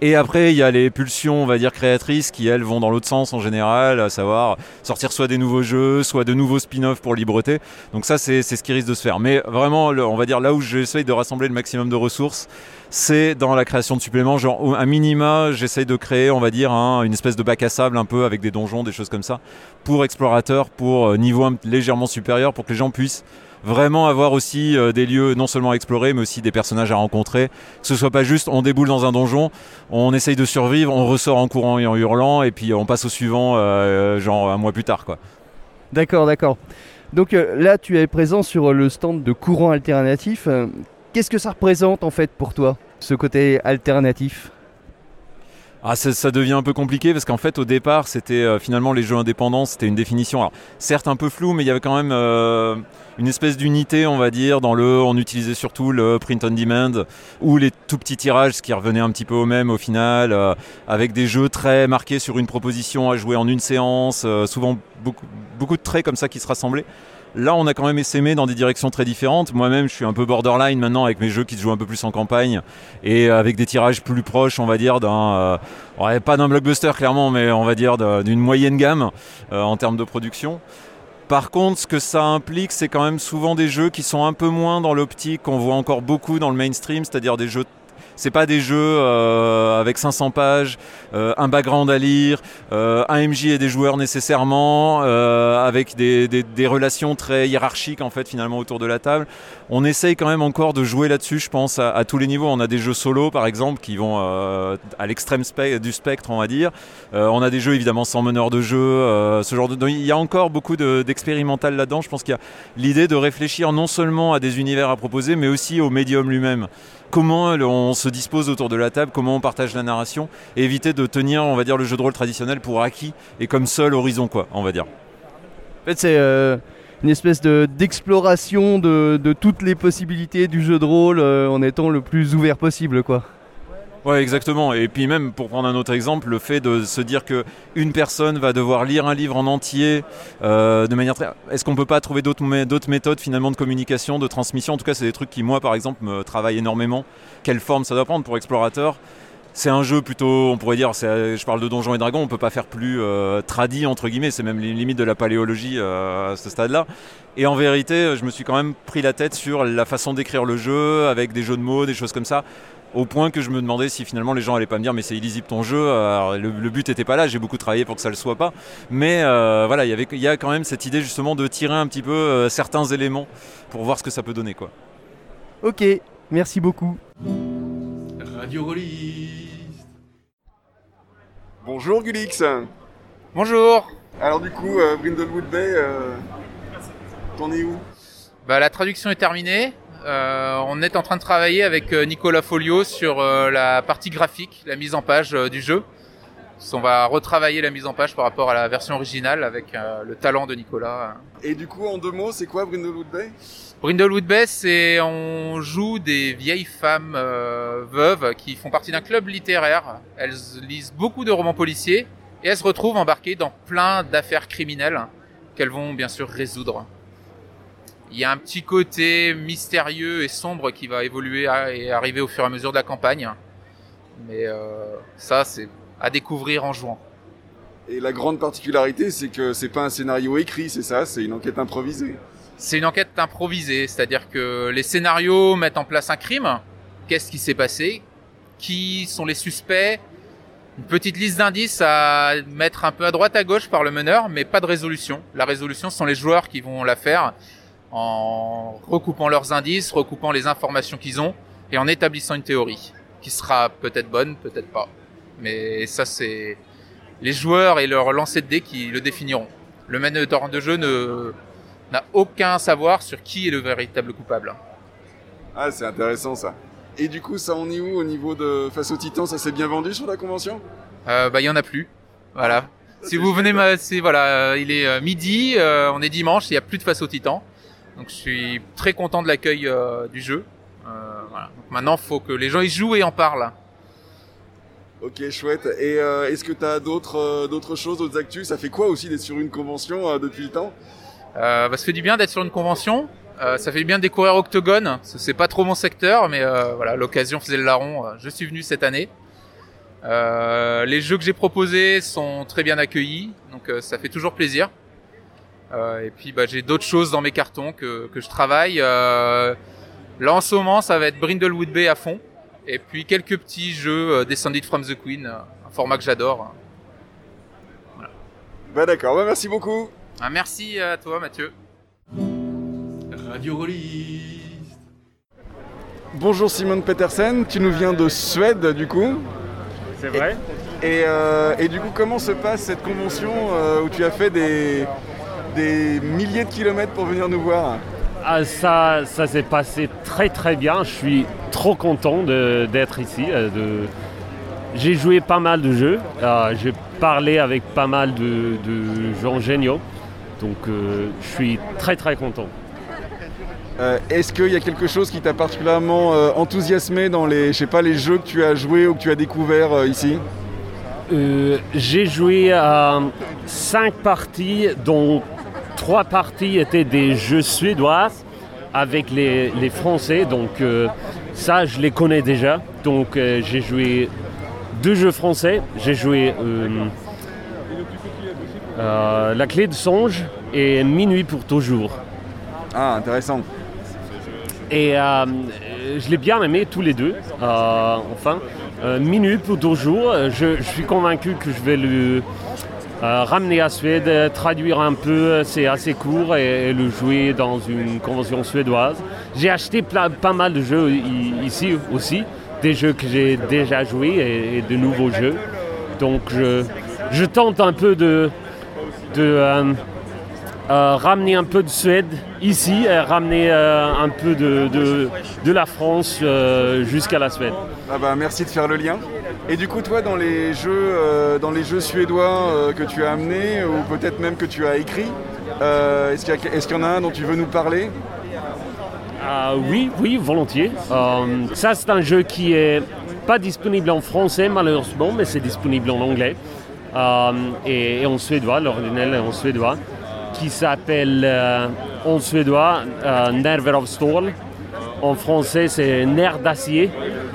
Et après, il y a les pulsions, on va dire, créatrices qui, elles, vont dans l'autre sens en général, à savoir sortir soit des nouveaux jeux, soit de nouveaux spin-offs pour libreté. Donc ça, c'est ce qui risque de se faire. Mais vraiment, on va dire là où j'essaye de rassembler le maximum de ressources, c'est dans la création de suppléments. Genre, un minima, j'essaye de créer, on va dire, un- une espèce de bac à sable un peu avec des donjons, des choses comme ça, pour explorateurs, pour euh, niveau légèrement supérieur, pour que les gens puissent vraiment avoir aussi euh, des lieux non seulement à explorer mais aussi des personnages à rencontrer que ce soit pas juste on déboule dans un donjon on essaye de survivre on ressort en courant et en hurlant et puis on passe au suivant euh, genre un mois plus tard quoi D'accord, d'accord. Donc euh, là, tu es présent sur le stand de courant alternatif. Euh, Qu'est-ce que ça représente en fait pour toi, ce côté alternatif? Ah, ça, ça devient un peu compliqué parce qu'en fait, au départ, c'était euh, finalement les jeux indépendants, c'était une définition, alors, certes un peu floue, mais il y avait quand même euh, une espèce d'unité, on va dire, dans le. On utilisait surtout le print on demand ou les tout petits tirages, ce qui revenait un petit peu au même au final, euh, avec des jeux très marqués sur une proposition à jouer en une séance, euh, souvent beaucoup, de traits comme ça qui se rassemblaient. Là, on a quand même essaimé dans des directions très différentes. Moi-même, je suis un peu borderline maintenant avec mes jeux qui se jouent un peu plus en campagne et avec des tirages plus proches, on va dire, d'un. euh, pas d'un blockbuster clairement, mais on va dire d'un- d'une moyenne gamme euh, en termes de production. Par contre, ce que ça implique, c'est quand même souvent des jeux qui sont un peu moins dans l'optique qu'on voit encore beaucoup dans le mainstream, c'est-à-dire des jeux. C'est pas des jeux euh, avec 500 pages, euh, un background à lire, euh, un MJ et des joueurs nécessairement, avec des, relations très hiérarchiques en fait finalement autour de la table. On essaye quand même encore de jouer là-dessus, je pense, à, tous les niveaux. On a des jeux solo par exemple qui vont à l'extrême du spectre, on va dire. On a des jeux évidemment sans meneur de jeu, ce genre de. donc, Il y a encore beaucoup de- d'expérimental là-dedans. Je pense qu'il y a l'idée de réfléchir non seulement à des univers à proposer, mais aussi au médium lui-même. Comment on se dispose autour de la table, comment on partage la narration, et éviter de tenir, on va dire, le jeu de rôle traditionnel pour acquis et comme seul horizon, quoi, on va dire. En fait, c'est euh, une espèce de- d'exploration de, de toutes les possibilités du jeu de rôle euh, en étant le plus ouvert possible, quoi. Ouais, exactement. Et puis même, pour prendre un autre exemple, le fait de se dire que une personne va devoir lire un livre en entier euh, de manière très... Est-ce qu'on peut pas trouver d'autres mé- d'autres méthodes finalement de communication, de transmission? En tout cas, c'est des trucs qui, moi, par exemple, me travaillent énormément. Quelle forme ça doit prendre pour Explorateur? C'est un jeu plutôt, on pourrait dire, je parle de Donjons et Dragons, on peut pas faire plus euh, tradit entre guillemets, c'est même les limites de la paléologie euh, à ce stade-là. Et en vérité, je me suis quand même pris la tête sur la façon d'écrire le jeu, avec des jeux de mots, des choses comme ça, au point que je me demandais si finalement les gens allaient pas me dire mais c'est illisible ton jeu. Alors, le, le but était pas là, j'ai beaucoup travaillé pour que ça le soit pas, mais euh, voilà, il y avait, il y a quand même cette idée justement de tirer un petit peu euh, certains éléments pour voir ce que ça peut donner quoi. Ok, merci beaucoup. Radio Rollis. Bonjour Gulix. Bonjour. Alors du coup, euh, Brindlewood Bay, euh, t'en es où? Bah, la traduction est terminée. Euh, on est en train de travailler avec euh, Nicolas Folio sur euh, la partie graphique, la mise en page du jeu. On va retravailler la mise en page par rapport à la version originale avec euh, le talent de Nicolas. Et du coup, en deux mots, c'est quoi Brindlewood Bay? Brindlewood Bay, c'est on joue des vieilles femmes euh, veuves qui font partie d'un club littéraire. Elles lisent beaucoup de romans policiers et elles se retrouvent embarquées dans plein d'affaires criminelles qu'elles vont bien sûr résoudre. Il y a un petit côté mystérieux et sombre qui va évoluer à- et arriver au fur et à mesure de la campagne. Mais euh, ça, c'est à découvrir en jouant. Et la grande particularité, c'est que c'est pas un scénario écrit, c'est ça, c'est une enquête improvisée. C'est une enquête improvisée, c'est-à-dire que les scénarios mettent en place un crime. Qu'est-ce qui s'est passé? Qui sont les suspects, une petite liste d'indices à mettre un peu à droite à gauche par le meneur, mais pas de résolution. La résolution, ce sont les joueurs qui vont la faire en recoupant leurs indices, recoupant les informations qu'ils ont et en établissant une théorie qui sera peut-être bonne, peut-être pas. Mais ça, c'est les joueurs et leur lancer de dés qui le définiront. Le meneur de jeu ne n'a aucun savoir sur qui est le véritable coupable. Ah, c'est intéressant ça. Et du coup, ça en est où au niveau de Face au Titan Ça s'est bien vendu sur la convention? Euh, bah, il y en a plus. Voilà. Si vous venez, ma- c'est voilà, euh, il est euh, midi, euh, on est dimanche, il y a plus de face au Titan. Donc je suis très content de l'accueil euh, du jeu. Euh, voilà. Donc maintenant, faut que les gens y jouent et en parlent. Ok, chouette. Et euh, est-ce que tu as d'autres euh, d'autres choses, d'autres actus? Ça fait quoi aussi d'être sur une convention depuis le temps? Bah, ça fait du bien d'être sur une convention. Ça fait du bien de découvrir Octogone. C'est pas trop mon secteur, mais voilà, l'occasion faisait le larron. Je suis venu cette année. Les jeux que j'ai proposés sont très bien accueillis, donc ça fait toujours plaisir. Euh, et puis bah, j'ai d'autres choses dans mes cartons que, que je travaille. Euh, là en ce moment, ça va être Brindlewood Bay à fond. Et puis quelques petits jeux euh, Descended from the Queen, un format que j'adore. Bah d'accord, bah merci beaucoup. Ah, merci à toi Mathieu. Radio Rollis. Bonjour Simon Petersen, tu nous viens de Suède du coup C'est vrai. Et, euh, et du coup, comment se passe cette convention euh, où tu as fait des, des milliers de kilomètres pour venir nous voir Ah, ça ça s'est passé très très bien. Je suis trop content d'être ici. euh, de- J'ai joué pas mal de jeux. euh, J'ai parlé avec pas mal de, de gens géniaux. Donc euh, je suis très très content. Euh, Est-ce qu'il y a quelque chose qui t'a particulièrement enthousiasmé dans les, je sais pas, les jeux que tu as joués ou que tu as découverts ici? Euh, J'ai joué à cinq parties, dont trois parties étaient des jeux suédois avec les, les Français. Donc euh, ça, je les connais déjà. Donc euh, j'ai joué deux jeux français. J'ai joué euh, La clé de songe et Minuit pour toujours. Ah, intéressant. Et je l'ai bien aimé tous les deux. Enfin, Minuit pour toujours, je, je suis convaincu que je vais le euh, ramener à Suède, euh, traduire un peu, c'est assez court, et, le jouer dans une convention suédoise. J'ai acheté pas mal de jeux ici aussi, des jeux que j'ai déjà joués et, de nouveaux jeux. Donc je, tente un peu de, euh, euh, ramener un peu de Suède ici et ramener euh, un peu de, la France euh, jusqu'à la Suède. Ah bah merci de faire le lien. Et du coup, toi, dans les jeux, euh, dans les jeux suédois euh, que tu as amenés ou peut-être même que tu as écrits, euh, est-ce qu'il y, qu'il y en a un dont tu veux nous parler? Ah oui, oui, volontiers. Ça, c'est un jeu qui est pas disponible en français malheureusement, mais c'est disponible en anglais et, en suédois, l'original est en suédois, qui s'appelle en suédois Nerver of Stål. En français, c'est Nerf d'acier.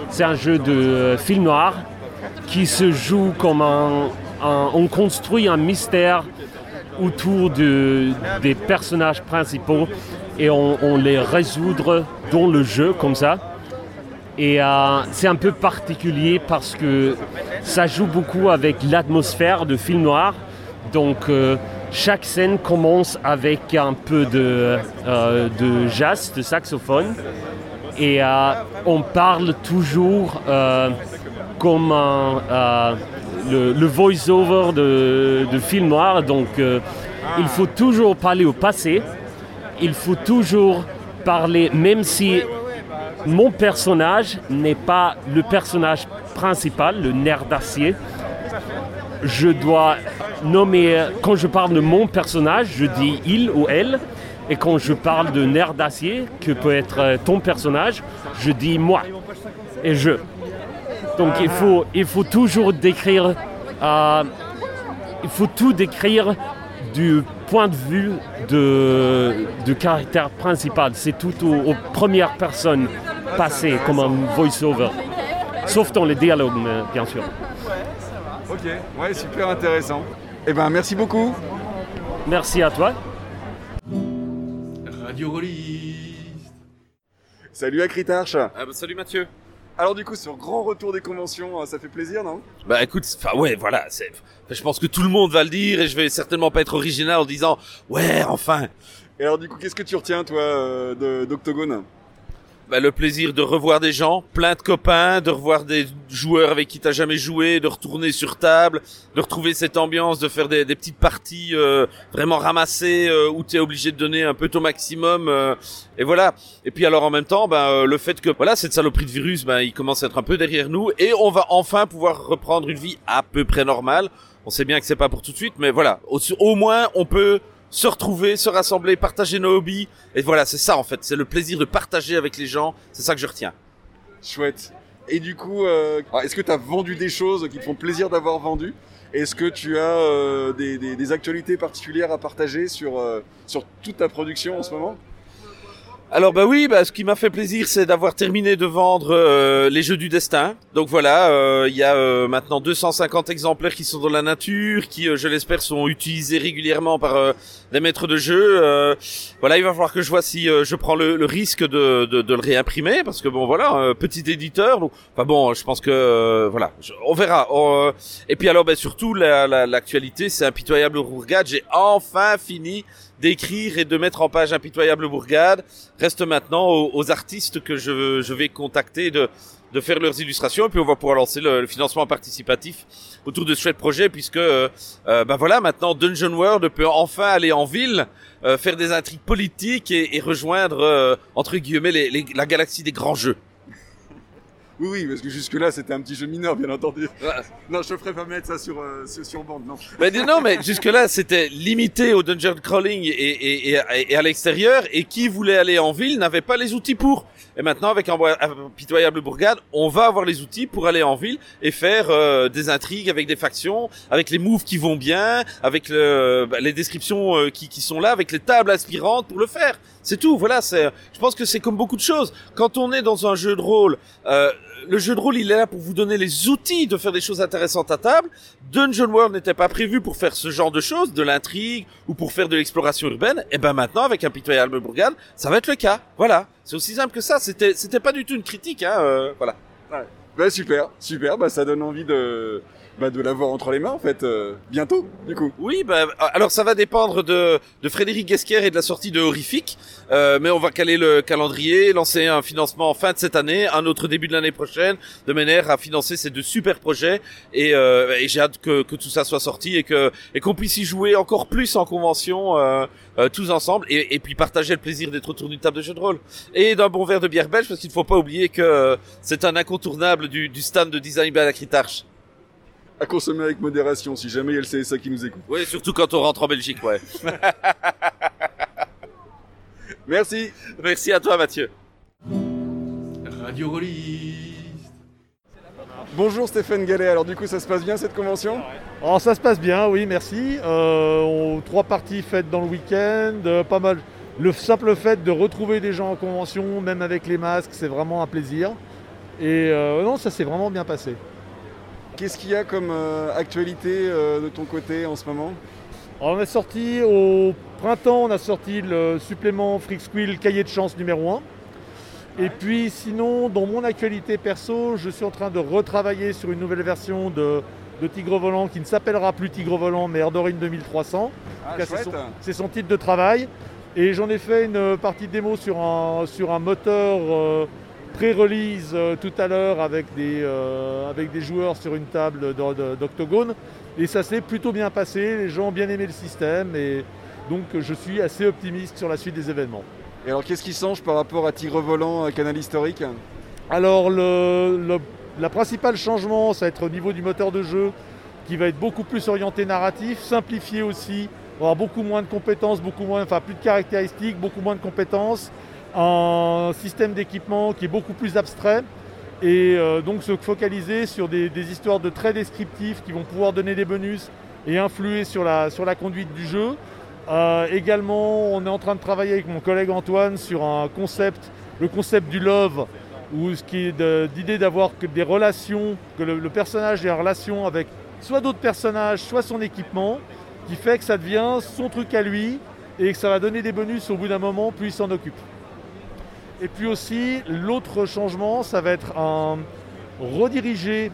C'est un jeu de film noir qui se joue comme un, on construit un mystère autour de- des personnages principaux et on, les résoudre dans le jeu comme ça. Et euh, c'est un peu particulier parce que ça joue beaucoup avec l'atmosphère de film noir. Donc euh, chaque scène commence avec un peu de, euh, de jazz, de saxophone. Et on parle toujours comme un, euh, le, le voice-over de, de film noir. Donc euh, il faut toujours parler au passé. Il faut toujours parler, même si mon personnage n'est pas le personnage principal, le nerf d'acier. Je dois nommer, quand je parle de mon personnage, je dis il ou elle. Et quand je parle de nerf d'acier, que peut être ton personnage, je dis moi et je. Donc il faut, il faut toujours décrire, euh, il faut tout décrire du point de vue de, du caractère principal. C'est tout au- aux premières personnes passées comme un voice-over. Sauf dans les dialogues, mais bien sûr. Ok, ouais, super intéressant. Eh ben, merci beaucoup. Merci à toi. Radio. Salut Acritarche. Ah bah, salut Mathieu. Alors du coup, sur grand retour des conventions, euh, ça fait plaisir, non? Bah écoute, enfin ouais, voilà, c'est, je pense que tout le monde va le dire et je vais certainement pas être original en disant ouais, enfin. Et alors du coup, qu'est-ce que tu retiens toi euh, de- d'Octogone? Bah, le plaisir de revoir des gens, plein de copains, de revoir des joueurs avec qui t'as jamais joué, de retourner sur table, de retrouver cette ambiance, de faire des, des petites parties euh, vraiment ramassées euh, où t'es obligé de donner un peu ton maximum. euh, et voilà. Et puis alors en même temps, euh, le fait que voilà cette saloperie de virus, bah, il commence à être un peu derrière nous et on va enfin pouvoir reprendre une vie à peu près normale. On sait bien que c'est pas pour tout de suite, mais voilà. Au moins, on peut se retrouver, se rassembler, partager nos hobbies. Et voilà, c'est ça en fait. C'est le plaisir de partager avec les gens. C'est ça que je retiens. Chouette. Et du coup, euh, est-ce que tu as vendu des choses qui te font plaisir d'avoir vendu? Est-ce que tu as euh, des actualités particulières à partager sur, euh, sur toute ta production en ce moment? Alors bah oui, bah, ce qui m'a fait plaisir, c'est d'avoir terminé de vendre euh, les jeux du destin. Donc voilà, euh, il y a euh, maintenant 250 exemplaires qui sont dans la nature, qui, euh, je l'espère, sont utilisés régulièrement par euh, les maîtres de jeu. Voilà, il va falloir que je vois si je prends le, le risque de, de, de le réimprimer, parce que bon voilà, petit éditeur. Donc, enfin bon, je pense que voilà, on verra. Euh, et puis alors, bah, surtout la- la- l'actualité, c'est impitoyable Bourgade. J'ai enfin fini d'écrire et de mettre en page impitoyable Bourgade. Reste maintenant aux, artistes que je, je vais contacter de, de faire leurs illustrations et puis on va pouvoir lancer le, le financement participatif autour de ce chouette projet puisque euh, euh, ben voilà maintenant Dungeon World peut enfin aller en ville euh, faire des intrigues politiques et, et rejoindre euh, entre guillemets les- les- la galaxie des grands jeux. Oui, oui, parce que jusque-là, c'était un petit jeu mineur, bien entendu. non, je te ferai pas mettre ça sur, euh, sur, sur bande, non. Mais non, mais jusque là c'était limité au dungeon crawling et, et, et, et à l'extérieur et qui voulait aller en ville n'avait pas les outils pour. Et maintenant avec un pitoyable bourgade, on va avoir les outils pour aller en ville et faire euh, des intrigues avec des factions, avec les moves qui vont bien, avec le, bah, les descriptions euh, qui, qui sont là, avec les tables aspirantes pour le faire. C'est tout. Voilà. C'est. Je pense que c'est comme beaucoup de choses. Quand on est dans un jeu de rôle. Euh, le jeu de rôle, il est là pour vous donner les outils de faire des choses intéressantes à table. Dungeon World n'était pas prévu pour faire ce genre de choses, de l'intrigue ou pour faire de l'exploration urbaine. Et ben maintenant, avec un pitoyable Bourgade, ça va être le cas. Voilà, c'est aussi simple que ça. C'était, c'était pas du tout une critique, hein. euh, voilà. Bah super, super, bah ça donne envie de, bah, de l'avoir entre les mains en fait, euh, bientôt du coup. Oui, bah, alors ça va dépendre de, de Frédéric Guesquer et de la sortie de Horrifique, euh, mais on va caler le calendrier, lancer un financement en fin de cette année, un autre début de l'année prochaine, de manière à financer ces deux super projets, et, euh, et j'ai hâte que, que tout ça soit sorti et que et qu'on puisse y jouer encore plus en convention, euh, euh, tous ensemble, et, et puis partager le plaisir d'être autour d'une table de jeu de rôle et d'un bon verre de bière belge, parce qu'il ne faut pas oublier que euh, c'est un incontournable du, du stand de design à la Critarche. À consommer avec modération si jamais il y a le CSA qui nous écoute. Oui, surtout quand on rentre en Belgique, ouais. Merci. Merci à toi, Mathieu. Radio Roliste. Bonjour Stéphane Gallet, alors du coup ça se passe bien cette convention? Alors ça se passe bien, oui, merci. Euh, on- trois parties faites dans le week-end, euh, pas mal. Le simple fait de retrouver des gens en convention, même avec les masques, c'est vraiment un plaisir. Et euh, non, ça s'est vraiment bien passé. Qu'est-ce qu'il y a comme euh, actualité euh, de ton côté en ce moment? Alors, on a sorti au printemps, on a sorti le supplément Freak Squill cahier de chance numéro 1. Et puis sinon, dans mon actualité perso, je suis en train de retravailler sur une nouvelle version de, de Tigre Volant qui ne s'appellera plus Tigre Volant mais Erdorine 2300. Ah, c'est son- c'est son titre de travail. Et j'en ai fait une partie de démo sur un, sur un moteur euh, pré-release euh, tout à l'heure avec, des, euh, avec des joueurs sur une table d'octogone. Et ça s'est plutôt bien passé, les gens ont bien aimé le système et donc je suis assez optimiste sur la suite des événements. Et alors qu'est-ce qui change par rapport à Tigre Volant, à Canal Historique Alors le, le- la principale changement, ça va être au niveau du moteur de jeu qui va être beaucoup plus orienté narratif, simplifié aussi, avoir beaucoup moins de compétences, beaucoup moins, enfin plus de caractéristiques, beaucoup moins de compétences, un système d'équipement qui est beaucoup plus abstrait et euh, donc se focaliser sur des, histoires de traits descriptifs qui vont pouvoir donner des bonus et influer sur la, sur la conduite du jeu. Euh, également, on est en train de travailler avec mon collègue Antoine sur un concept, le concept du love, où ce qui est d'idée d'avoir des relations, que le, le personnage ait en relation avec soit d'autres personnages, soit son équipement, qui fait que ça devient son truc à lui et que ça va donner des bonus au bout d'un moment, plus il s'en occupe. Et puis aussi, l'autre changement, ça va être un rediriger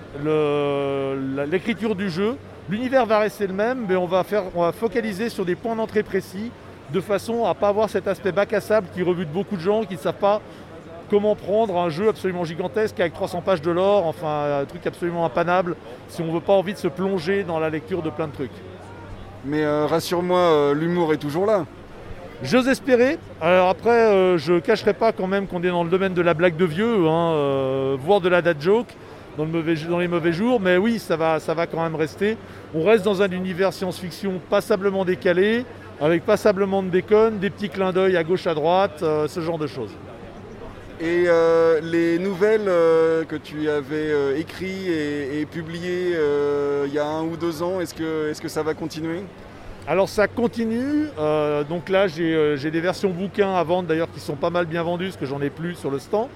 l'écriture du jeu. L'univers va rester le même, mais on va, faire, on va focaliser sur des points d'entrée précis, de façon à pas avoir cet aspect bac à sable qui rebute beaucoup de gens qui ne savent pas comment prendre un jeu absolument gigantesque avec 300 pages de lore, enfin un truc absolument impanable, si on veut pas envie de se plonger dans la lecture de plein de trucs. Mais euh, rassure-moi, euh, l'humour est toujours là. J'ose espérer. Alors après, euh, je cacherai pas quand même qu'on est dans le domaine de la blague de vieux, hein, euh, voire de la date joke dans, les mauvais jours, mais oui, ça va, ça va quand même rester. On reste dans un univers science-fiction passablement décalé, avec passablement de déconnes, des petits clins d'œil à gauche à droite, euh, ce genre de choses. Et les nouvelles que tu avais écrites et, publiées il y a un ou deux ans, est-ce que, est-ce que ça va continuer? Alors ça continue, euh, donc là j'ai euh, j'ai des versions bouquins à vendre d'ailleurs qui sont pas mal bien vendues, parce que j'en ai plus sur le stand.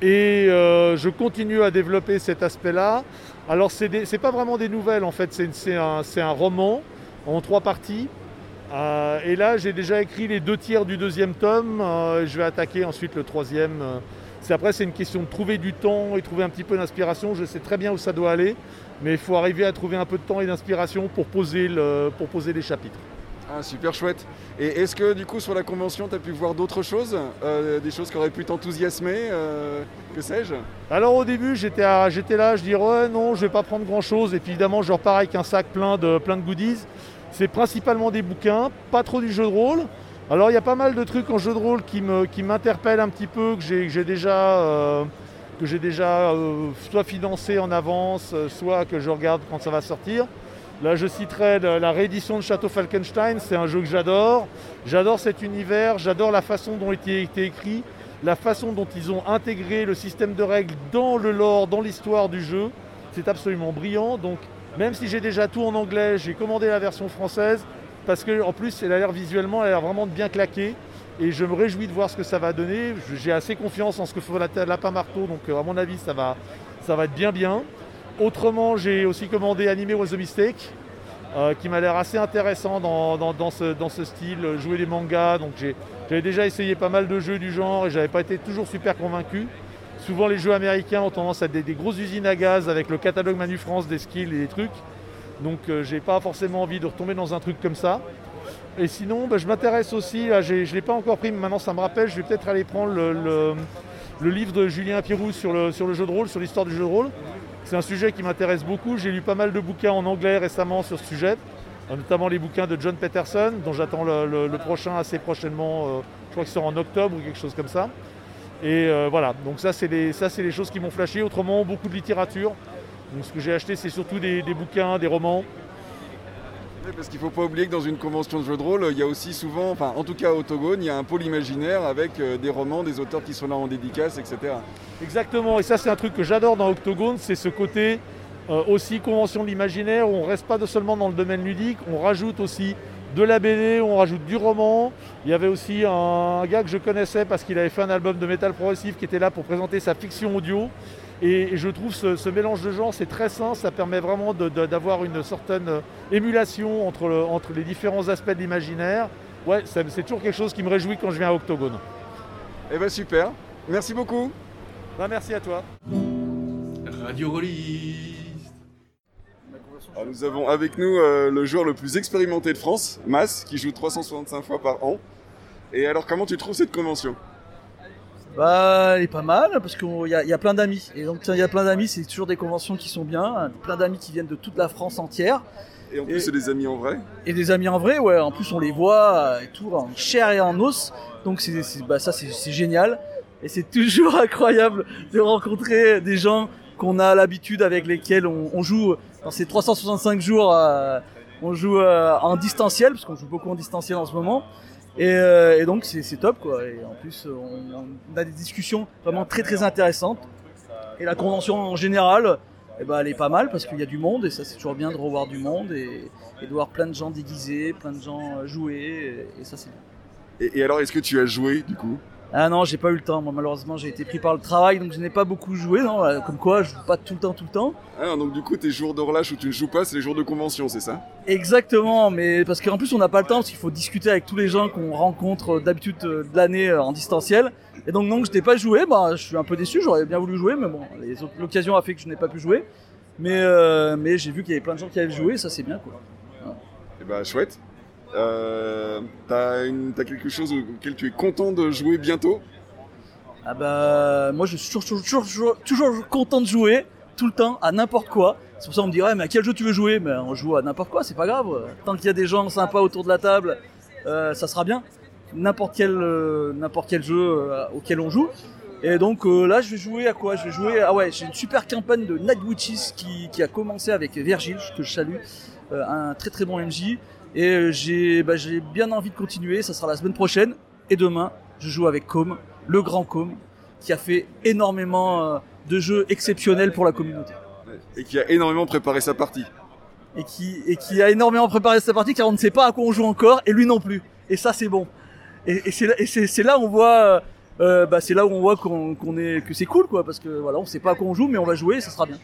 Et euh, je continue à développer cet aspect-là. Alors c'est pas vraiment des nouvelles en fait, c'est un, roman en trois parties. Et là j'ai déjà écrit les deux tiers du deuxième tome, je vais attaquer ensuite le troisième. après c'est une question de trouver du temps et trouver un petit peu d'inspiration. Je sais très bien où ça doit aller, mais il faut arriver à trouver un peu de temps et d'inspiration pour poser, le, pour poser les chapitres. Ah, super chouette. Et est-ce que du coup sur la convention, tu as pu voir d'autres choses Euh, Des choses qui auraient pu t'enthousiasmer euh, Que sais-je? Alors au début j'étais à- j'étais là, je dis ouais non je vais pas prendre grand chose et puis évidemment je repars avec un sac plein de, plein de goodies. C'est principalement des bouquins, pas trop du jeu de rôle. Alors il y a pas mal de trucs en jeu de rôle qui me- qui m'interpellent un petit peu, que j'ai que j'ai déjà, euh, que j'ai déjà euh, soit financé en avance, euh, soit que je regarde quand ça va sortir. Là, je citerai la réédition de Château Falkenstein, c'est un jeu que j'adore. J'adore cet univers, j'adore la façon dont il a été écrit, la façon dont ils ont intégré le système de règles dans le lore, dans l'histoire du jeu. C'est absolument brillant. Donc, même si j'ai déjà tout en anglais, j'ai commandé la version française parce que, en plus, elle a l'air visuellement, elle a l'air vraiment bien claquer. Et je me réjouis de voir ce que ça va donner. J'ai assez confiance en ce que la Lapin Marteau, donc euh, à mon avis, ça va, ça va être bien bien. Autrement, j'ai aussi commandé Anime Was a Mistake, qui m'a l'air assez intéressant dans, dans- ce, dans ce style, jouer des mangas. Donc j'avais déjà essayé pas mal de jeux du genre et j'avais pas été toujours super convaincu. Souvent les jeux américains ont tendance à être des, des grosses usines à gaz avec le catalogue Manu France des skills et des trucs. Donc euh, j'ai pas forcément envie de retomber dans un truc comme ça. Et sinon, bah, je m'intéresse aussi, là, je ne l'ai pas encore pris, mais maintenant ça me rappelle, je vais peut-être aller prendre le, livre de Julien Pirou sur le, jeu de rôle, sur l'histoire du jeu de rôle. C'est un sujet qui m'intéresse beaucoup. J'ai lu pas mal de bouquins en anglais récemment sur ce sujet, notamment les bouquins de John Peterson, dont j'attends le, prochain assez prochainement. euh, je crois qu'il sort en octobre ou quelque chose comme ça. Et euh, voilà, donc ça c'est les, les choses qui m'ont flashé. Autrement, beaucoup de littérature. Donc ce que j'ai acheté, c'est surtout des bouquins, des romans. Parce qu'il faut pas oublier que dans une convention de jeu de rôle, il y a aussi souvent, enfin en tout cas à Autogone, il y a un pôle imaginaire avec euh, des romans, des auteurs qui sont là en dédicace, etc. Exactement, et ça c'est un truc que j'adore dans Octogone, c'est ce côté euh, aussi convention de l'imaginaire où on reste pas seulement dans le domaine ludique, on rajoute aussi de la BD, on rajoute du roman. Il y avait aussi un gars que je connaissais parce qu'il avait fait un album de métal progressif qui était là pour présenter sa fiction audio. Et je trouve ce, ce mélange de genres, c'est très sain, ça permet vraiment d'avoir une certaine euh, émulation entre, le- entre les différents aspects de l'imaginaire. Ouais, c'est toujours quelque chose qui me réjouit quand je viens à Octogone. Eh ben super, merci beaucoup. Bah, merci à toi. Radio Roliste. Alors, nous avons avec nous euh, le joueur le plus expérimenté de France, Mas, qui joue 365 fois par an. Et alors comment tu trouves cette convention? Bah, elle est pas mal parce qu'il y, a- y a plein d'amis. Et donc, il y a plein d'amis, c'est toujours des conventions qui sont bien. Plein d'amis qui viennent de toute la France entière. Et en plus c'est des amis en vrai Et des amis en vrai, ouais. En plus, on les voit euh, et tout, en chair et en os. Donc, c'est, bah, ça, c'est, c'est génial. Et c'est toujours incroyable de rencontrer des gens qu'on a l'habitude avec lesquels on, on joue dans ces 365 jours. euh, on joue euh, en distanciel, parce qu'on joue beaucoup en distanciel en ce moment. Et, euh, et donc, c'est, top, quoi. Et en plus, on, a des discussions vraiment très, très intéressantes. Et la convention en général, eh ben, elle est pas mal parce qu'il y a du monde et ça c'est toujours bien de revoir du monde et, de voir plein de gens déguisés, plein de gens jouer et, ça c'est bien. et alors est-ce que tu as joué du coup? Ah non, j'ai pas eu le temps. Moi, malheureusement, j'ai été pris par le travail, donc je n'ai pas beaucoup joué. Non, Euh, comme quoi, je joue pas tout le temps, tout le temps. Ah, donc du coup, tes jours de relâche où tu ne joues pas, c'est les jours de convention, c'est ça? Exactement, mais parce qu'en plus, on n'a pas le temps, parce qu'il faut discuter avec tous les gens qu'on rencontre euh, d'habitude euh, de l'année en distanciel. Et donc, non, je n'ai pas joué. Bah, je suis un peu déçu. J'aurais bien voulu jouer, mais bon, l'occasion a fait que je n'ai pas pu jouer. Mais, euh, mais j'ai vu qu'il y avait plein de gens qui avaient joué, ça c'est bien quoi. Eh bah, chouette. Euh, T'as quelque chose auquel tu es content de jouer bientôt? Ah bah moi je suis toujours, content de jouer tout le temps à n'importe quoi. C'est pour ça qu'on me dit ouais mais à quel jeu tu veux jouer? Mais on joue à n'importe quoi, c'est pas grave. Tant qu'il y a des gens sympas autour de la table, euh, ça sera bien. N'importe quel euh, quel jeu euh, auquel on joue. Et donc là je vais jouer à quoi? Je vais jouer ah ouais j'ai une super campagne de Night Witches qui, a commencé avec Virgile que je salue, un très très bon MJ. Et euh, j'ai bah, j'ai bien envie de continuer. Ça sera la semaine prochaine et demain je joue avec Com, le grand Com, qui a fait énormément euh, de jeux exceptionnels pour la communauté. et qui a énormément préparé sa partie. Et qui, et qui a énormément préparé sa partie car on ne sait pas à quoi on joue encore et lui non plus. Et ça c'est bon. Et, et c'est là, où on voit, euh, bah, c'est là où on voit qu'on, est, que c'est cool quoi parce que voilà on sait pas à quoi on joue mais on va jouer et ça sera bien.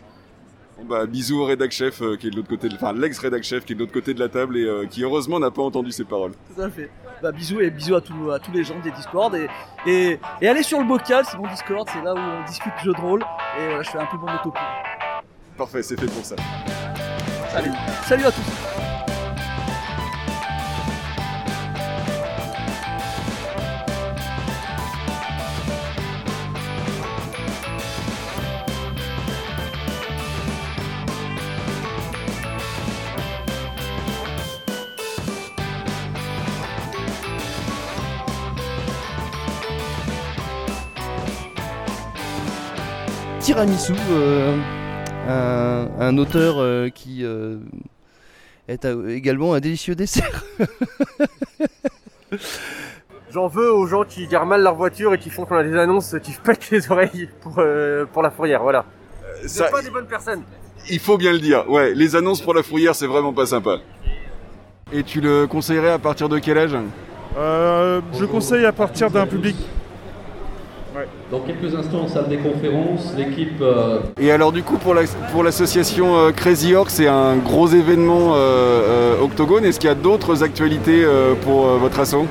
Bah bisous au rédac chef euh, qui est de l'autre côté, de... enfin l'ex rédac chef qui est de l'autre côté de la table et euh, qui heureusement n'a pas entendu ses paroles. Tout à fait. Bah, bisous et bisous à, tous à tous les gens des Discord et, et, et allez sur le bocal, c'est mon Discord, c'est là où on discute jeux de rôle et voilà je fais un peu mon autopie. Parfait, c'est fait pour ça. Salut. Salut à tous. Tiramisu, euh, un, un auteur euh, qui euh, est également un délicieux dessert. J'en veux aux gens qui garent mal leur voiture et qui font qu'on a des annonces qui pètent les oreilles pour, euh, pour la fourrière, voilà. ça- pas des bonnes personnes. Il faut bien le dire, ouais, les annonces pour la fourrière c'est vraiment pas sympa. Et tu le conseillerais à partir de quel âge? Euh, je conseille à partir d'un public. Dans quelques instants, en salle des conférences, l'équipe euh, Et alors du coup pour la- pour l'association euh, Crazy Orc c'est un gros événement euh, Octogone, est-ce qu'il y a d'autres actualités pour votre assaut